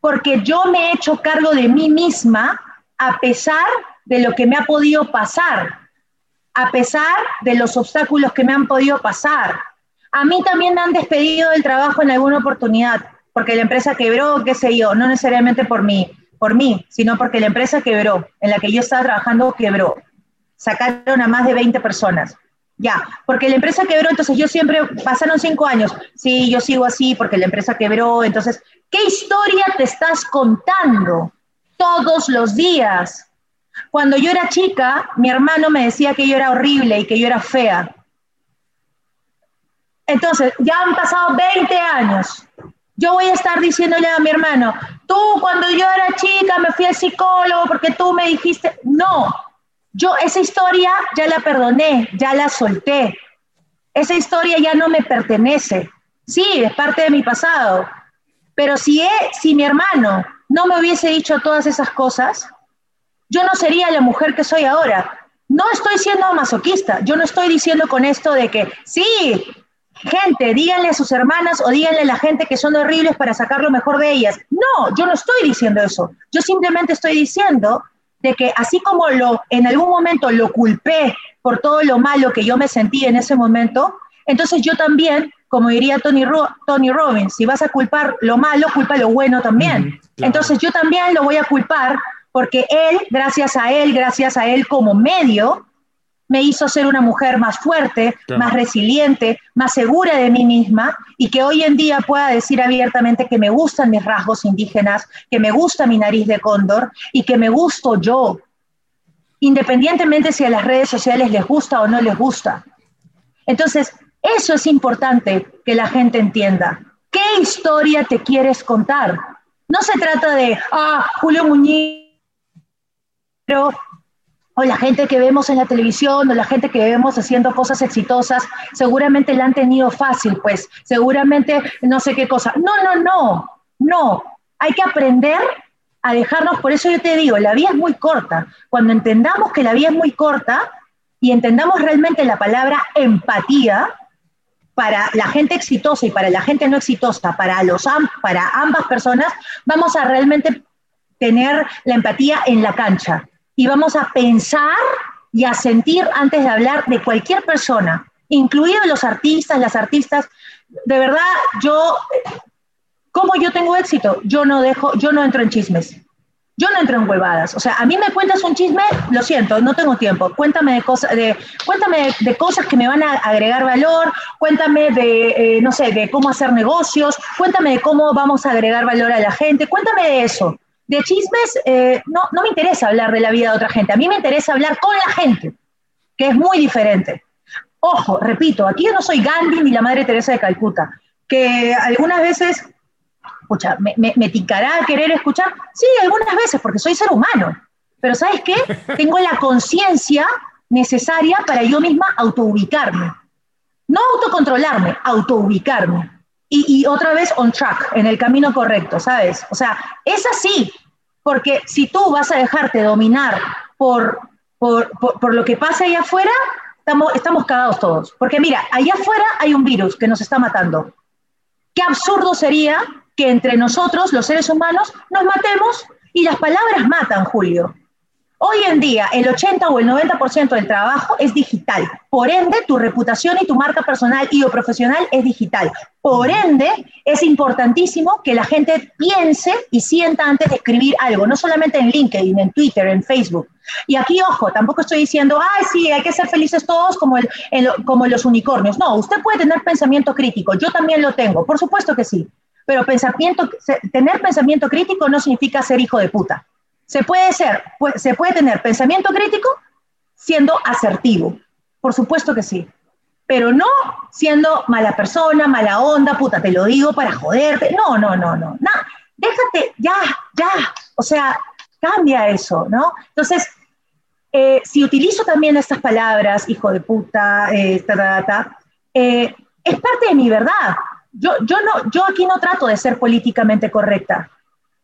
Porque yo me he hecho cargo de mí misma a pesar de lo que me ha podido pasar, a pesar de los obstáculos que me han podido pasar. A mí también me han despedido del trabajo en alguna oportunidad, porque la empresa quebró, qué sé yo, no necesariamente por mí, por mí, sino porque la empresa quebró, en la que yo estaba trabajando quebró. Sacaron a más de 20 personas. Ya, porque la empresa quebró, entonces yo siempre, pasaron cinco años, sí, yo sigo así porque la empresa quebró, entonces, ¿qué historia te estás contando todos los días? Cuando yo era chica, mi hermano me decía que yo era horrible y que yo era fea. Entonces, ya han pasado 20 años. Yo voy a estar diciéndole a mi hermano, tú cuando yo era chica me fui al psicólogo porque tú me dijiste, no, yo esa historia ya la perdoné, ya la solté. Esa historia ya no me pertenece. Sí, es parte de mi pasado. Pero si, si mi hermano no me hubiese dicho todas esas cosas, yo no sería la mujer que soy ahora. No estoy siendo masoquista, yo no estoy diciendo con esto de que sí, gente, díganle a sus hermanas o díganle a la gente que son horribles para sacar lo mejor de ellas. No, yo no estoy diciendo eso. Yo simplemente estoy diciendo de que así como lo en algún momento lo culpé por todo lo malo que yo me sentí en ese momento, entonces yo también, como diría Tony, Tony Robbins, si vas a culpar lo malo, culpa lo bueno también. Entonces yo también lo voy a culpar porque él, gracias a él, gracias a él como medio, me hizo ser una mujer más fuerte, más resiliente, más segura de mí misma y que hoy en día pueda decir abiertamente que me gustan mis rasgos indígenas, que me gusta mi nariz de cóndor y que me gusto yo, independientemente si a las redes sociales les gusta o no les gusta. Entonces, eso es importante que la gente entienda. ¿Qué historia te quieres contar? No se trata de, ah, Julio Muñiz o la gente que vemos en la televisión o la gente que vemos haciendo cosas exitosas, seguramente la han tenido fácil, pues seguramente no sé qué cosa. No, no, no, no. Hay que aprender a dejarnos, por eso yo te digo, la vida es muy corta. Cuando entendamos que la vida es muy corta y entendamos realmente la palabra empatía, para la gente exitosa y para la gente no exitosa, para, los, para ambas personas, vamos a realmente tener la empatía en la cancha y vamos a pensar y a sentir antes de hablar de cualquier persona, incluidos los artistas, las artistas. De verdad, yo, ¿cómo yo tengo éxito? Yo no dejo, yo no entro en chismes. Yo no entro en huevadas. O sea, a mí me cuentas un chisme, lo siento, no tengo tiempo. Cuéntame de cosas, de, cuéntame de cosas que me van a agregar valor, cuéntame de, eh, no sé, de cómo hacer negocios, cuéntame de cómo vamos a agregar valor a la gente, cuéntame de eso. De chismes, eh, no, no me interesa hablar de la vida de otra gente, a mí me interesa hablar con la gente, que es muy diferente. Ojo, repito, aquí yo no soy Gandhi ni la Madre Teresa de Calcuta, que algunas veces, escucha, me, me, querer escuchar, sí, algunas veces, porque soy ser humano, pero ¿sabes qué? Tengo la conciencia necesaria para yo misma autoubicarme. No autocontrolarme, autoubicarme y, otra vez on track, en el camino correcto, ¿sabes? O sea, es así, porque si tú vas a dejarte dominar por, por, por, lo que pasa allá afuera, estamos, estamos cagados todos. Porque mira, allá afuera hay un virus que nos está matando. Qué absurdo sería que entre nosotros, los seres humanos, nos matemos y las palabras matan, Julio. Hoy en día, el 80 o el 90% del trabajo es digital. Por ende, tu reputación y tu marca personal y o profesional es digital. Por ende, es importantísimo que la gente piense y sienta antes de escribir algo, no solamente en LinkedIn, en Twitter, en Facebook. Y aquí, ojo, tampoco estoy diciendo, ay, sí, hay que ser felices todos como, el, como los unicornios. No, usted puede tener pensamiento crítico, yo también lo tengo, por supuesto que sí. Pero pensamiento, tener pensamiento crítico no significa ser hijo de puta. Se puede ser, se puede tener pensamiento crítico siendo asertivo, por supuesto que sí, pero no siendo mala persona, mala onda, puta, te lo digo para joderte. No, no, no, no, no. Déjate, ya, ya, o sea, cambia eso, ¿no? Entonces, eh, si utilizo también estas palabras, hijo de puta, eh, eh, es parte de mi verdad. Yo, yo, no, yo aquí no trato de ser políticamente correcta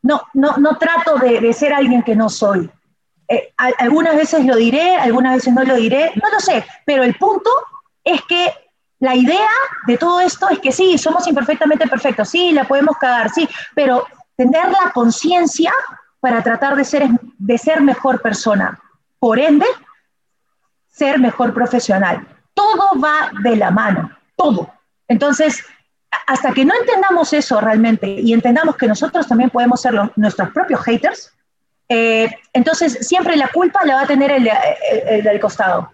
no, no, no trato de, ser alguien que no soy. Eh, algunas veces lo diré, algunas veces no lo diré, no lo sé, pero el punto es que la idea de todo esto es que sí, somos imperfectamente perfectos, sí, la podemos cagar, sí, pero tener la conciencia para tratar de ser, de ser mejor persona. Por ende, ser mejor profesional. Todo va de la mano, todo. Entonces, hasta que no entendamos eso realmente y entendamos que nosotros también podemos ser nuestros propios haters, eh, entonces siempre la culpa la va a tener el, del costado.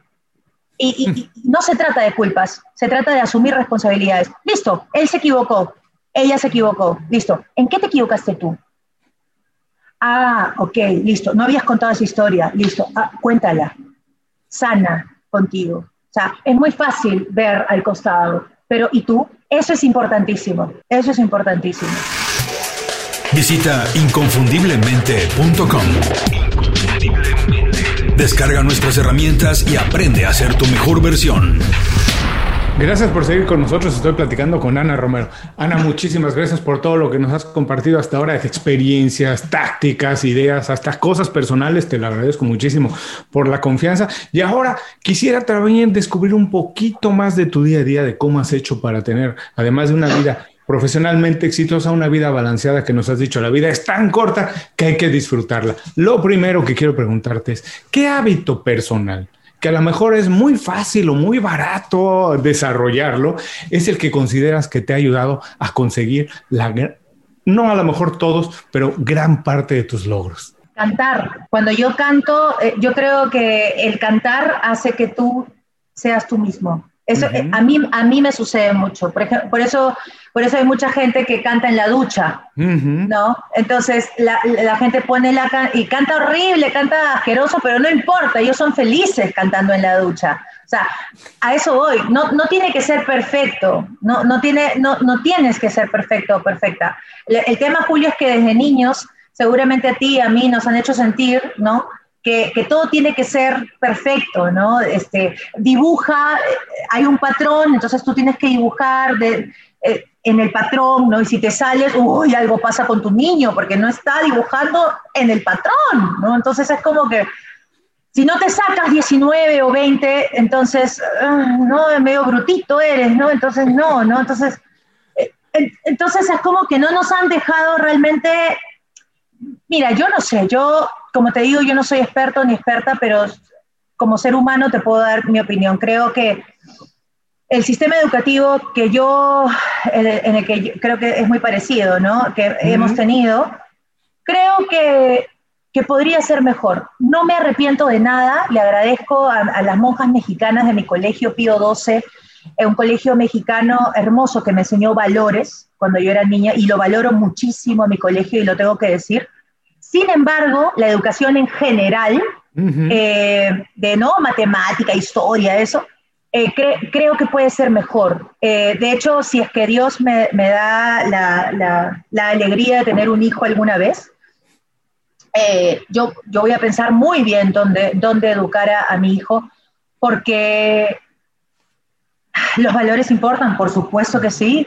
Y, no se trata de culpas, se trata de asumir responsabilidades. Listo, él se equivocó, ella se equivocó, listo. ¿En qué te equivocaste tú? Ah, ok, listo. No habías contado esa historia, listo. Ah, cuéntala. Sana contigo. O sea, es muy fácil ver al costado, pero ¿y tú? Eso es importantísimo, eso es importantísimo. Visita inconfundiblemente.com. Descarga nuestras herramientas y aprende a ser tu mejor versión. Gracias por seguir con nosotros. Estoy platicando con Ana Romero. Ana, muchísimas gracias por todo lo que nos has compartido hasta ahora, experiencias, tácticas, ideas, hasta cosas personales. Te lo agradezco muchísimo por la confianza. Y ahora quisiera también descubrir un poquito más de tu día a día, de cómo has hecho para tener, además de una vida profesionalmente exitosa, una vida balanceada que nos has dicho, la vida es tan corta que hay que disfrutarla. Lo primero que quiero preguntarte es, ¿qué hábito personal? Que a lo mejor es muy fácil o muy barato desarrollarlo, es el que consideras que te ha ayudado a conseguir la, no a lo mejor todos, pero gran parte de tus logros. Cantar. Cuando yo canto, eh, yo creo que el cantar hace que tú seas tú mismo. Eso, eh, a, mí, a mí me sucede mucho. Por, ejemplo, por eso por eso hay mucha gente que canta en la ducha, ¿no? Entonces la, gente pone la y canta horrible, canta asqueroso, pero no importa, ellos son felices cantando en la ducha. O sea, a eso voy. No, no tiene que ser perfecto, no, no, tiene, no, no tienes que ser perfecto o perfecta. El, el tema, Julio, es que desde niños, seguramente a ti y a mí nos han hecho sentir, ¿no? Que, todo tiene que ser perfecto, ¿no? Este, dibuja, eh, hay un patrón, entonces tú tienes que dibujar eh, en el patrón, ¿no? Y si te sales, uy, algo pasa con tu niño, porque no está dibujando en el patrón, ¿no? Entonces es como que, si no te sacas 19 o 20, entonces, ah, no, medio brutito eres, ¿no? Entonces, no, ¿no? Entonces, eh, entonces es como que no nos han dejado realmente, mira, yo no sé, yo, como te digo, yo no soy experto ni experta, pero como ser humano te puedo dar mi opinión. Creo que el sistema educativo que yo, en el que creo que es muy parecido, ¿no? Que hemos tenido, creo que, que, podría ser mejor. No me arrepiento de nada, le agradezco a, las monjas mexicanas de mi colegio Pío XII, un colegio mexicano hermoso que me enseñó valores cuando yo era niña y lo valoro muchísimo en mi colegio y lo tengo que decir. Sin embargo, la educación en general, eh, de no matemática, historia, eso, eh, creo que puede ser mejor. Eh, de hecho, si es que Dios me, da la, alegría de tener un hijo alguna vez, eh, yo, yo voy a pensar muy bien dónde, dónde educar a, mi hijo, porque los valores importan, por supuesto que sí,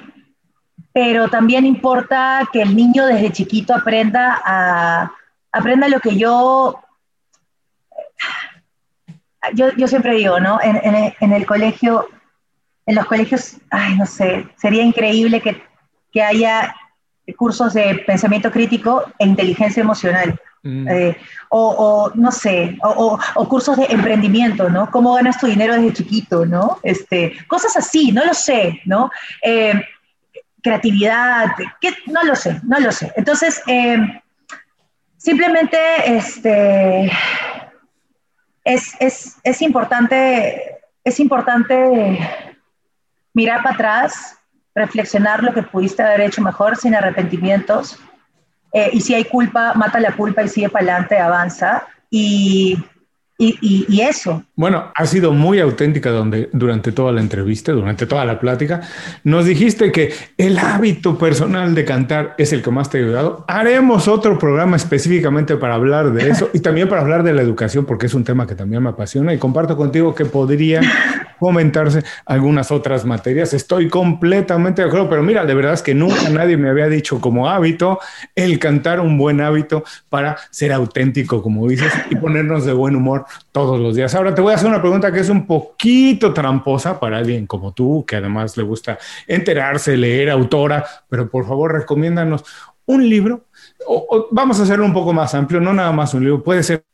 pero también importa que el niño desde chiquito aprenda a aprenda lo que yo yo, yo siempre digo, ¿no? En, en, en, el colegio, en los colegios, ay, no sé, sería increíble que, que haya cursos de pensamiento crítico e inteligencia emocional, Mm. Eh, o, no sé, o, cursos de emprendimiento, ¿no? ¿Cómo ganas tu dinero desde chiquito, ¿no? Este, cosas así, no lo sé, ¿no? Eh, creatividad, no lo sé, no lo sé. Entonces, eh, simplemente este, es, es, importante, es importante mirar para atrás, reflexionar lo que pudiste haber hecho mejor sin arrepentimientos eh, y si hay culpa, mata la culpa y sigue para adelante, avanza. Y, y, y, eso. Bueno, ha sido muy auténtica donde, durante toda la entrevista, durante toda la plática. Nos dijiste que el hábito personal de cantar es el que más te ha ayudado. Haremos otro programa específicamente para hablar de eso y también para hablar de la educación, porque es un tema que también me apasiona y comparto contigo que podría <laughs> comentarse algunas otras materias. Estoy completamente de acuerdo, pero mira, de verdad es que nunca nadie me había dicho como hábito el cantar un buen hábito para ser auténtico, como dices, y ponernos de buen humor todos los días. Ahora te voy a hacer una pregunta que es un poquito tramposa para alguien como tú, que además le gusta enterarse, leer, autora, pero por favor recomiéndanos un libro. O, vamos a hacerlo un poco más amplio, no nada más un libro, puede ser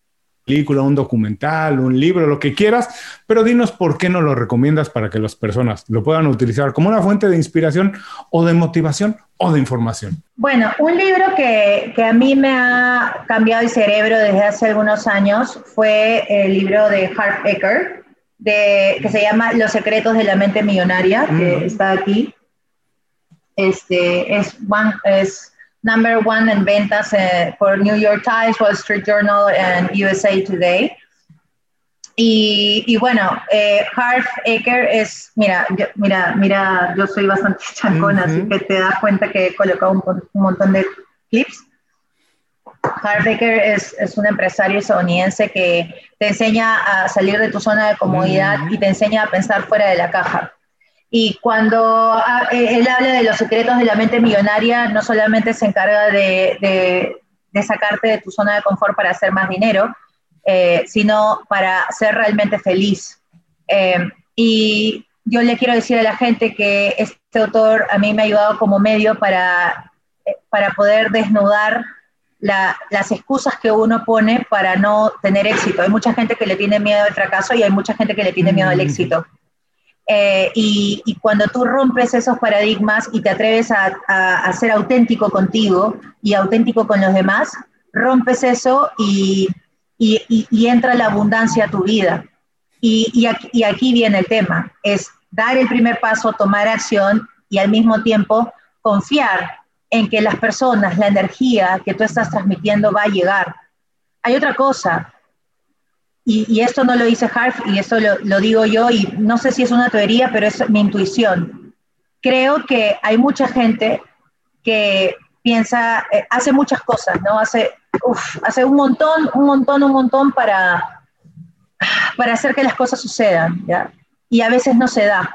película, un documental, un libro, lo que quieras, pero dinos por qué no lo recomiendas para que las personas lo puedan utilizar como una fuente de inspiración o de motivación o de información. Bueno, un libro que, que a mí me ha cambiado el cerebro desde hace algunos años fue el libro de Harv Eker, de, que se llama Los secretos de la mente millonaria, que mm. está aquí. Este, es, es number one en ventas eh, por New York Times, Wall Street Journal y USA Today. Y, bueno, eh, Harv Eker es, mira, yo, mira, mira, yo soy bastante <laughs> chancona, así que te das cuenta que he colocado un, montón de clips. Harv Eker es, es, un empresario estadounidense que te enseña a salir de tu zona de comodidad y te enseña a pensar fuera de la caja. Y cuando ah, eh, él habla de los secretos de la mente millonaria, no solamente se encarga de, de, sacarte de tu zona de confort para hacer más dinero, eh, sino para ser realmente feliz. Eh, y yo le quiero decir a la gente que este autor a mí me ha ayudado como medio para, para poder desnudar las excusas que uno pone para no tener éxito. Hay mucha gente que le tiene miedo al fracaso y hay mucha gente que le tiene miedo al mm. éxito. Eh, y, cuando tú rompes esos paradigmas y te atreves a, ser auténtico contigo y auténtico con los demás, rompes eso y, entra la abundancia a tu vida. Y, aquí, aquí viene el tema, es dar el primer paso, tomar acción y al mismo tiempo confiar en que las personas, la energía que tú estás transmitiendo va a llegar. Hay otra cosa, y, esto no lo dice Harf, y esto lo, digo yo, y no sé si es una teoría, pero es mi intuición. Creo que hay mucha gente que piensa, eh, hace muchas cosas, ¿no? Hace, hace un montón, un montón, un montón para, para hacer que las cosas sucedan, ¿ya? Y a veces no se da.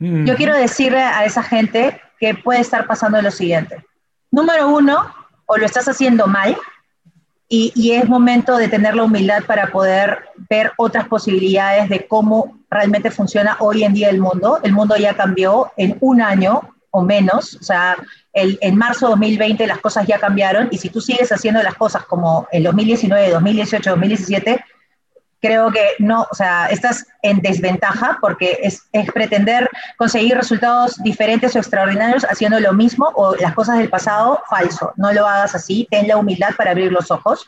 Mm. Yo quiero decirle a esa gente que puede estar pasando lo siguiente. Número uno, o lo estás haciendo mal, y, es momento de tener la humildad para poder ver otras posibilidades de cómo realmente funciona hoy en día el mundo. El mundo ya cambió en un año o menos, o sea, el, en marzo de 2020 las cosas ya cambiaron y si tú sigues haciendo las cosas como en 2019, 2018, 2017, creo que no, o sea, estás en desventaja porque es, pretender conseguir resultados diferentes o extraordinarios haciendo lo mismo o las cosas del pasado falso. No lo hagas así, ten la humildad para abrir los ojos.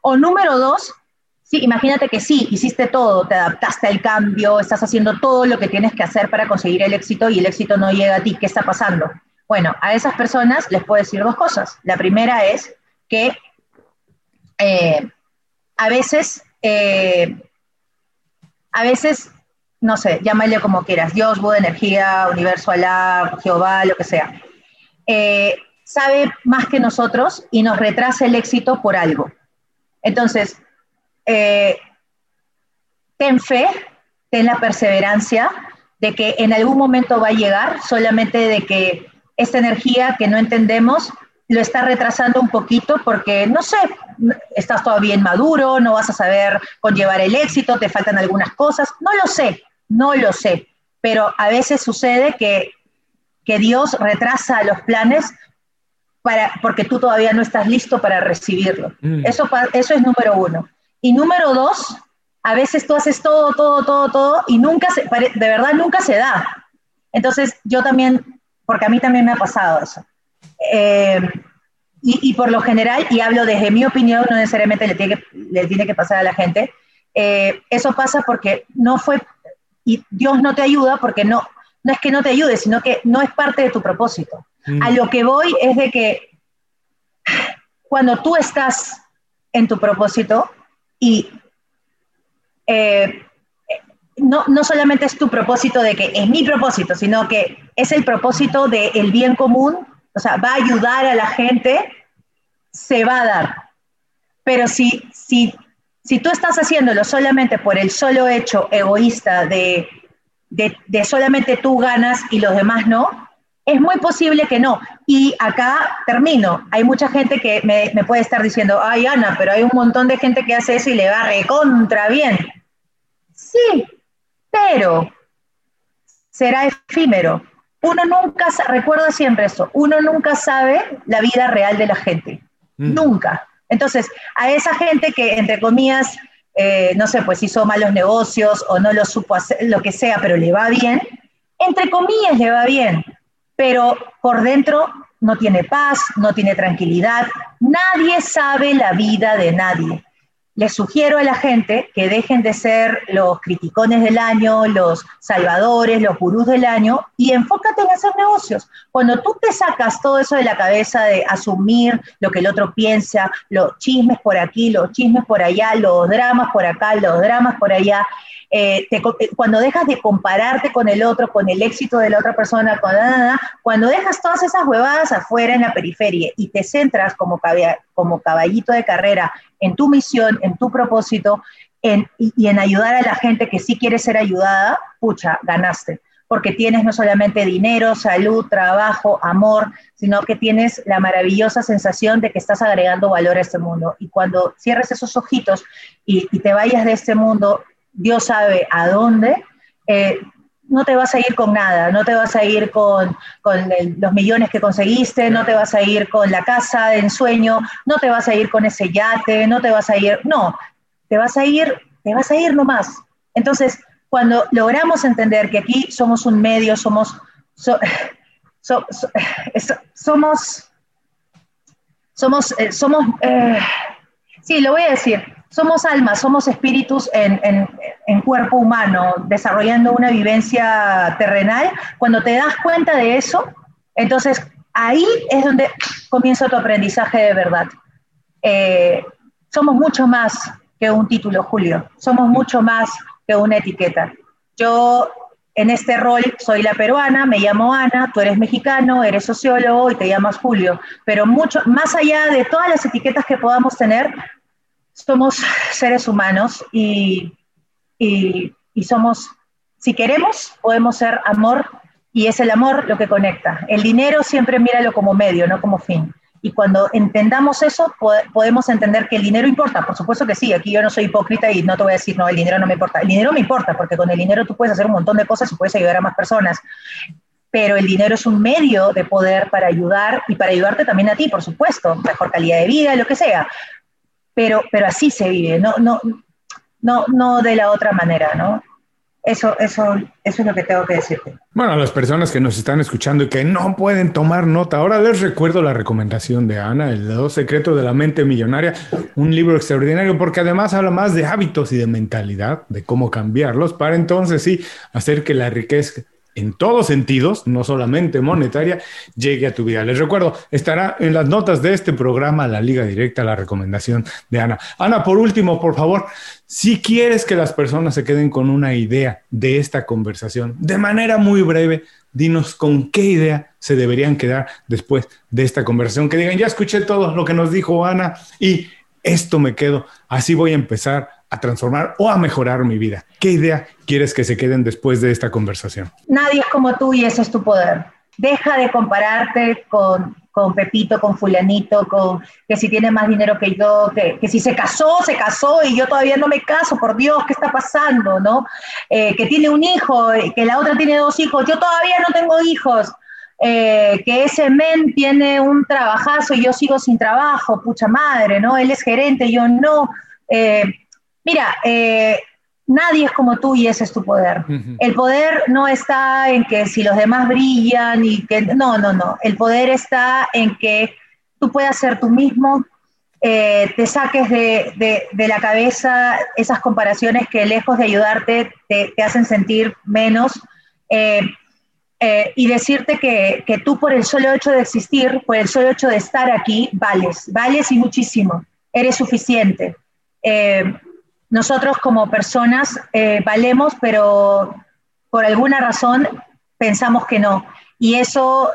O número dos, sí, imagínate que sí, hiciste todo, te adaptaste al cambio, estás haciendo todo lo que tienes que hacer para conseguir el éxito y el éxito no llega a ti. ¿Qué está pasando? Bueno, a esas personas les puedo decir dos cosas. La primera es que eh, a veces eh, a veces, no sé, llámale como quieras, Dios, Buda, energía, universo, Alá, Jehová, lo que sea, eh, sabe más que nosotros y nos retrasa el éxito por algo. Entonces, eh, ten fe, ten la perseverancia de que en algún momento va a llegar, solamente de que esta energía que no entendemos lo está retrasando un poquito porque, no sé, estás todavía inmaduro, no vas a saber conllevar el éxito, te faltan algunas cosas, no lo sé, no lo sé, pero a veces sucede que, que Dios retrasa los planes para, porque tú todavía no estás listo para recibirlo. Mm. Eso, eso es número uno. Y número dos, a veces tú haces todo, todo, todo, todo y nunca se, de verdad nunca se da. Entonces yo también, porque a mí también me ha pasado eso. Eh, y, por lo general, y hablo desde mi opinión, no necesariamente le tiene que, le tiene que pasar a la gente, eh, eso pasa porque no fue, y Dios no te ayuda porque no, no es que no te ayude, sino que no es parte de tu propósito. Mm. A lo que voy es de que cuando tú estás en tu propósito y eh, no, no, solamente es tu propósito de que es mi propósito, sino que es el propósito del bien común, o sea, va a ayudar a la gente, se va a dar. Pero si, si, si tú estás haciéndolo solamente por el solo hecho egoísta de, de, solamente tú ganas y los demás no, es muy posible que no. Y acá termino. Hay mucha gente que me, me, puede estar diciendo, ay Ana, pero hay un montón de gente que hace eso y le va recontra bien. Sí, pero será efímero uno nunca, recuerda siempre eso, uno nunca sabe la vida real de la gente, mm. nunca. Entonces, a esa gente que, entre comillas, eh, no sé, pues hizo malos negocios o no lo supo hacer, lo que sea, pero le va bien, entre comillas le va bien, pero por dentro no tiene paz, no tiene tranquilidad, nadie sabe la vida de nadie les sugiero a la gente que dejen de ser los criticones del año, los salvadores, los gurús del año y enfócate en hacer negocios. Cuando tú te sacas todo eso de la cabeza de asumir lo que el otro piensa, los chismes por aquí, los chismes por allá, los dramas por acá, los dramas por allá, eh, eh, cuando dejas de compararte con el otro, con el éxito de la otra persona, con nada, cuando dejas todas esas huevadas afuera en la periferia y te centras como, como caballito de carrera en tu misión, en tu propósito en, y, en ayudar a la gente que sí quiere ser ayudada, pucha, ganaste porque tienes no solamente dinero, salud, trabajo, amor, sino que tienes la maravillosa sensación de que estás agregando valor a este mundo. Y cuando cierres esos ojitos y, y te vayas de este mundo Dios sabe a dónde, eh, no te vas a ir con nada, no te vas a ir con, los millones que conseguiste, no te vas a ir con la casa de ensueño, no te vas a ir con ese yate, no te vas a ir, no, te vas a ir, te vas a ir nomás. Entonces, cuando logramos entender que aquí somos un medio, somos, somos, somos, eh, somos, eh, sí, lo voy a decir, somos almas, somos espíritus en, cuerpo humano, desarrollando una vivencia terrenal. Cuando te das cuenta de eso, entonces ahí es donde comienza tu aprendizaje de verdad. Eh, somos mucho más que un título, Julio. Somos mucho más que una etiqueta. Yo en este rol soy la peruana, me llamo Ana, tú eres mexicano, eres sociólogo y te llamas Julio. Pero mucho más allá de todas las etiquetas que podamos tener, somos seres humanos y, somos, si queremos, podemos ser amor y es el amor lo que conecta. El dinero siempre míralo como medio, no como fin. Y cuando entendamos eso, podemos entender que el dinero importa. Por supuesto que sí, aquí yo no soy hipócrita y no te voy a decir, no, el dinero no me importa. El dinero me importa porque con el dinero tú puedes hacer un montón de cosas y puedes ayudar a más personas. Pero el dinero es un medio de poder para ayudar y para ayudarte también a ti, por supuesto. Mejor calidad de vida, lo que sea pero, pero así se vive, no, no, no, no de la otra manera, ¿no? Eso, eso, eso es lo que tengo que decirte. Bueno, a las personas que nos están escuchando y que no pueden tomar nota, ahora les recuerdo la recomendación de Ana, El dos secretos de la mente millonaria, un libro extraordinario porque además habla más de hábitos y de mentalidad, de cómo cambiarlos para entonces sí hacer que la riqueza en todos sentidos, no solamente monetaria, llegue a tu vida. Les recuerdo, estará en las notas de este programa la liga directa, la recomendación de Ana. Ana, por último, por favor, si quieres que las personas se queden con una idea de esta conversación, de manera muy breve, dinos con qué idea se deberían quedar después de esta conversación, que digan, ya escuché todo lo que nos dijo Ana y esto me quedo, así voy a empezar a transformar o a mejorar mi vida. ¿Qué idea quieres que se queden después de esta conversación? Nadie es como tú y ese es tu poder. Deja de compararte con, con Pepito, con fulanito, con que si tiene más dinero que yo, que, que, si se casó, se casó y yo todavía no me caso, por Dios, ¿qué está pasando? ¿no? Eh, que tiene un hijo, que la otra tiene dos hijos, yo todavía no tengo hijos. eh, que ese men tiene un trabajazo y yo sigo sin trabajo, pucha madre, ¿no? Él es gerente, yo no. Eh, mira, eh, nadie es como tú y ese es tu poder. El poder no está en que si los demás brillan y que... No, no, no. El poder está en que tú puedas ser tú mismo, te saques de, la cabeza esas comparaciones que lejos de ayudarte te, hacen sentir menos. Eh, y decirte que, que, tú por el solo hecho de existir, por el solo hecho de estar aquí, vales, vales y muchísimo, eres suficiente. Eh, nosotros como personas eh, valemos, pero por alguna razón pensamos que no. Y eso,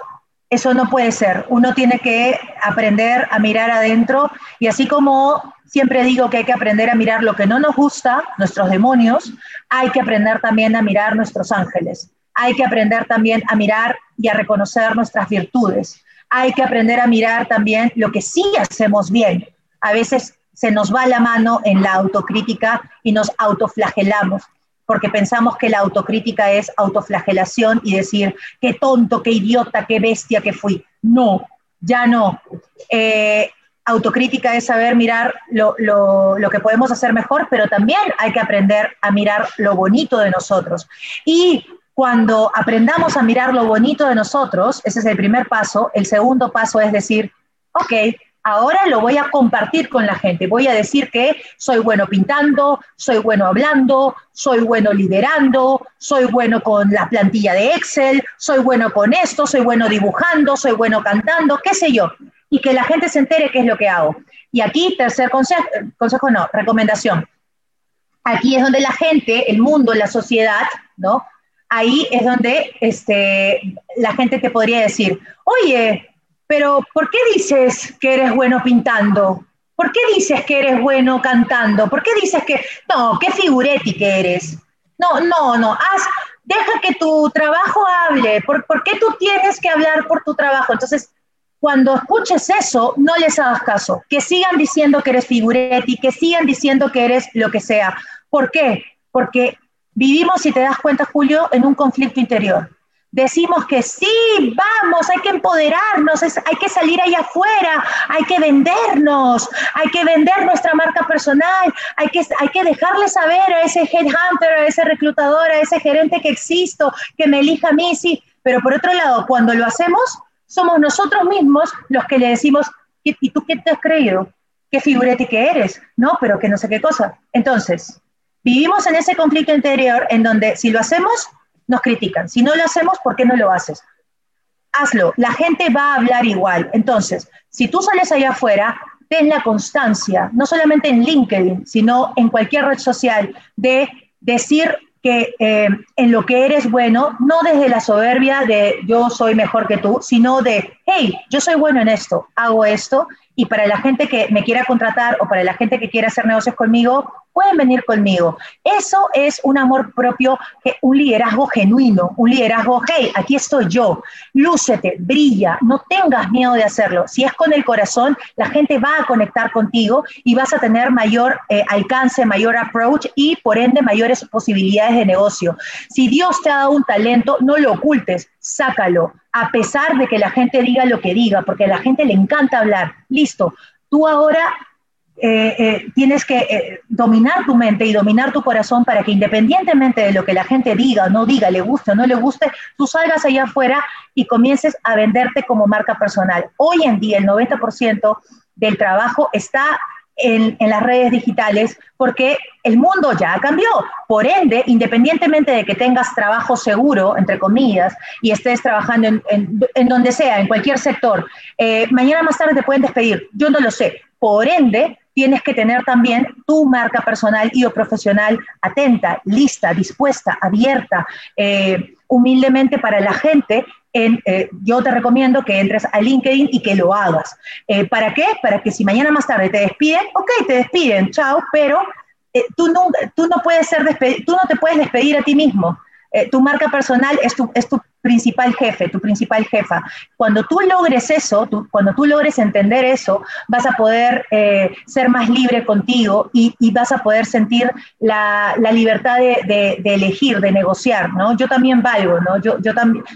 eso no puede ser. Uno tiene que aprender a mirar adentro y así como siempre digo que hay que aprender a mirar lo que no nos gusta, nuestros demonios, hay que aprender también a mirar nuestros ángeles hay que aprender también a mirar y a reconocer nuestras virtudes. Hay que aprender a mirar también lo que sí hacemos bien. A veces se nos va la mano en la autocrítica y nos autoflagelamos porque pensamos que la autocrítica es autoflagelación y decir, qué tonto, qué idiota, qué bestia que fui. No, ya no. Eh, autocrítica es saber mirar lo, lo, que podemos hacer mejor, pero también hay que aprender a mirar lo bonito de nosotros. Y cuando aprendamos a mirar lo bonito de nosotros, ese es el primer paso, el segundo paso es decir, ok, ahora lo voy a compartir con la gente, voy a decir que soy bueno pintando, soy bueno hablando, soy bueno liderando, soy bueno con la plantilla de Excel, soy bueno con esto, soy bueno dibujando, soy bueno cantando, qué sé yo, y que la gente se entere qué es lo que hago. Y aquí, tercer consejo, consejo no, recomendación. Aquí es donde la gente, el mundo, la sociedad, ¿no? ahí es donde este, la gente te podría decir, oye, pero ¿por qué dices que eres bueno pintando? ¿Por qué dices que eres bueno cantando? ¿Por qué dices que, no, qué figuretti que eres? No, no, no, haz, deja que tu trabajo hable. ¿Por, ¿Por qué tú tienes que hablar por tu trabajo? Entonces, cuando escuches eso, no les hagas caso. Que sigan diciendo que eres figuretti, que sigan diciendo que eres lo que sea. ¿Por qué? Porque Vivimos, si te das cuenta, Julio, en un conflicto interior. Decimos que sí, vamos, hay que empoderarnos, hay que salir allá afuera, hay que vendernos, hay que vender nuestra marca personal, hay que, hay que dejarle saber a ese headhunter, a ese reclutador, a ese gerente que existo, que me elija a mí, sí. Pero por otro lado, cuando lo hacemos, somos nosotros mismos los que le decimos, ¿y tú qué te has creído? ¿Qué figurete que eres? No, pero que no sé qué cosa. Entonces, Vivimos en ese conflicto interior en donde si lo hacemos, nos critican. Si no lo hacemos, ¿por qué no lo haces? Hazlo, la gente va a hablar igual. Entonces, si tú sales allá afuera, ten la constancia, no solamente en LinkedIn, sino en cualquier red social, de decir que eh, en lo que eres bueno, no desde la soberbia de yo soy mejor que tú, sino de, hey, yo soy bueno en esto, hago esto, y para la gente que me quiera contratar o para la gente que quiera hacer negocios conmigo, pueden venir conmigo. Eso es un amor propio, un liderazgo genuino, un liderazgo, hey, aquí estoy yo, lúcete, brilla, no tengas miedo de hacerlo. Si es con el corazón, la gente va a conectar contigo y vas a tener mayor eh, alcance, mayor approach y por ende mayores posibilidades de negocio. Si Dios te ha dado un talento, no lo ocultes, sácalo, a pesar de que la gente diga lo que diga, porque a la gente le encanta hablar. Listo, tú ahora eh, eh, tienes que eh, dominar tu mente y dominar tu corazón para que independientemente de lo que la gente diga o no diga, le guste o no le guste, tú salgas allá afuera y comiences a venderte como marca personal. Hoy en día el 90% del trabajo está en, las redes digitales porque el mundo ya cambió. Por ende, independientemente de que tengas trabajo seguro, entre comillas, y estés trabajando en, donde sea, en cualquier sector, mañana más tarde te pueden despedir. Yo no lo sé. Por ende, tienes que tener también tu marca personal y o profesional atenta, lista, dispuesta, abierta, eh, humildemente para la gente. En, eh, yo te recomiendo que entres a LinkedIn y que lo hagas. Eh, ¿Para qué? Para que si mañana más tarde te despiden, ok, te despiden, chao, pero tú, no, tú, no puedes ser tú no te puedes despedir a ti mismo. tu marca personal es tu, es tu principal jefe, tu principal jefa. Cuando tú logres eso, cuando tú logres entender eso, vas a poder eh, ser más libre contigo y, vas a poder sentir la, libertad de, elegir, de negociar, ¿no? Yo también valgo, ¿no? Yo, yo,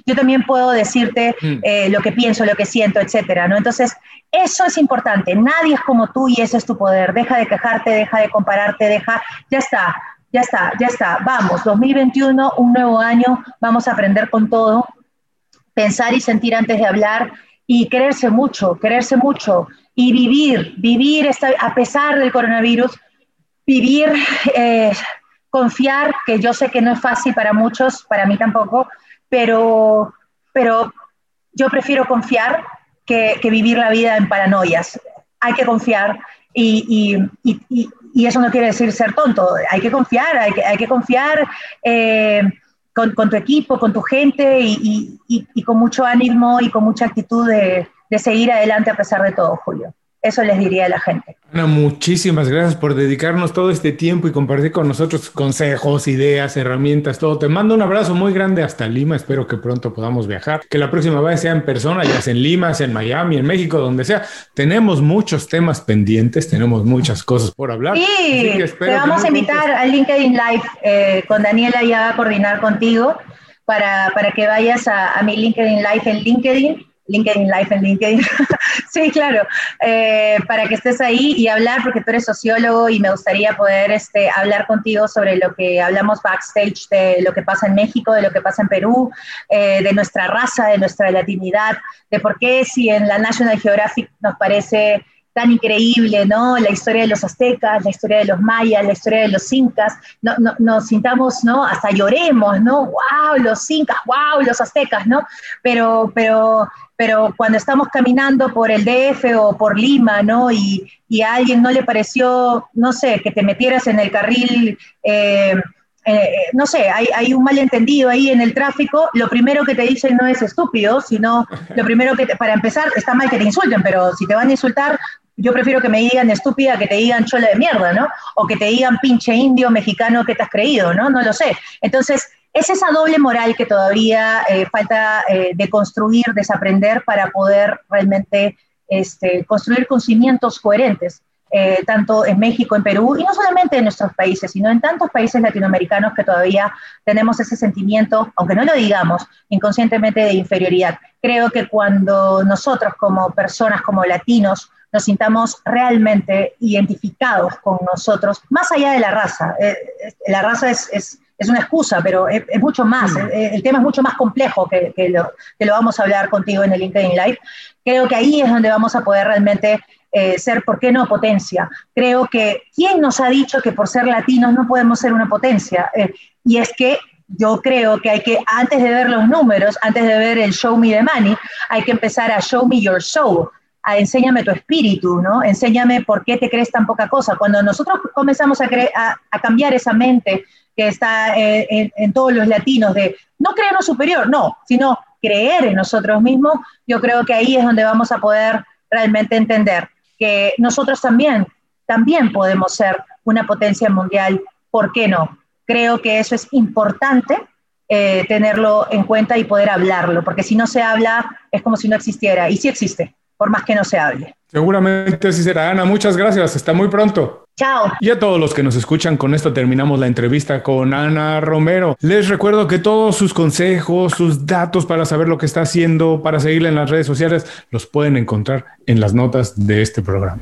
yo también puedo decirte mm. eh, lo que pienso, lo que siento, etcétera, ¿no? Entonces, eso es importante. Nadie es como tú y ese es tu poder. Deja de quejarte, deja de compararte, deja, ya está ya está, ya está, vamos, 2021, un nuevo año, vamos a aprender con todo, pensar y sentir antes de hablar y quererse mucho, quererse mucho y vivir, vivir a pesar del coronavirus, vivir, eh, confiar, que yo sé que no es fácil para muchos, para mí tampoco, pero, pero yo prefiero confiar que, vivir la vida en paranoias. Hay que confiar y eso no quiere decir ser tonto, hay que confiar, hay que, hay que confiar eh, con, tu equipo, con tu gente y, con mucho ánimo y con mucha actitud de seguir adelante a pesar de todo, Julio. Eso les diría a la gente. Ana, muchísimas gracias por dedicarnos todo este tiempo y compartir con nosotros consejos, ideas, herramientas, todo. Te mando un abrazo muy grande hasta Lima. Espero que pronto podamos viajar, que la próxima vez sea en persona, ya sea en Lima, sea en Miami, en México, donde sea. Tenemos muchos temas pendientes, tenemos muchas cosas por hablar. Sí, te vamos a invitar al LinkedIn Live eh, con Daniela ya va a coordinar contigo para, para que vayas a, a mi LinkedIn Live en LinkedIn LinkedIn Live en LinkedIn. <laughs> sí, claro, eh, para que estés ahí y hablar, porque tú eres sociólogo y me gustaría poder este, hablar contigo sobre lo que hablamos backstage de lo que pasa en México, de lo que pasa en Perú, eh, de nuestra raza, de nuestra latinidad, de por qué si en la National Geographic nos parece tan increíble, ¿no? La historia de los aztecas, la historia de los mayas, la historia de los incas, no, nos sintamos, ¿no? Hasta lloremos, ¿no? ¡Wow! Los incas, ¡wow! Los aztecas, ¿no? Pero, pero pero cuando estamos caminando por el DF o por Lima, ¿no? Y, a alguien no le pareció, no sé, que te metieras en el carril, eh, eh, no sé, hay, hay, un malentendido ahí en el tráfico, lo primero que te dicen no es estúpido, sino lo primero que, para empezar, está mal que te insulten, pero si te van a insultar, yo prefiero que me digan estúpida que te digan chola de mierda, ¿no? O que te digan pinche indio mexicano que te has creído, ¿no? No lo sé. Entonces, es esa doble moral que todavía eh, falta eh, de construir, desaprender para poder realmente este, construir conocimientos coherentes, eh, tanto en México, en Perú, y no solamente en nuestros países, sino en tantos países latinoamericanos que todavía tenemos ese sentimiento, aunque no lo digamos, inconscientemente de inferioridad. Creo que cuando nosotros como personas, como latinos, nos sintamos realmente identificados con nosotros, más allá de la raza. la raza es es una excusa, pero es, mucho más, mm. el, tema es mucho más complejo que, lo, que lo vamos a hablar contigo en el LinkedIn Live. Creo que ahí es donde vamos a poder realmente eh, ser, ¿por qué no potencia? Creo que, ¿quién nos ha dicho que por ser latinos no podemos ser una potencia? Eh, y es que yo creo que hay que, antes de ver los números, antes de ver el show me the money, hay que empezar a show me your soul, a enséñame tu espíritu, ¿no? Enséñame por qué te crees tan poca cosa. Cuando nosotros comenzamos a, a, a cambiar esa mente que está eh, en, todos los latinos de no creernos superior, no, sino creer en nosotros mismos, yo creo que ahí es donde vamos a poder realmente entender que nosotros también, también podemos ser una potencia mundial, ¿por qué no? Creo que eso es importante eh, tenerlo en cuenta y poder hablarlo, porque si no se habla es como si no existiera, y sí existe, por más que no se hable. Seguramente así será, Ana. Muchas gracias. Hasta muy pronto. Chao. Y a todos los que nos escuchan, con esto terminamos la entrevista con Ana Romero. Les recuerdo que todos sus consejos, sus datos para saber lo que está haciendo, para seguirla en las redes sociales, los pueden encontrar en las notas de este programa.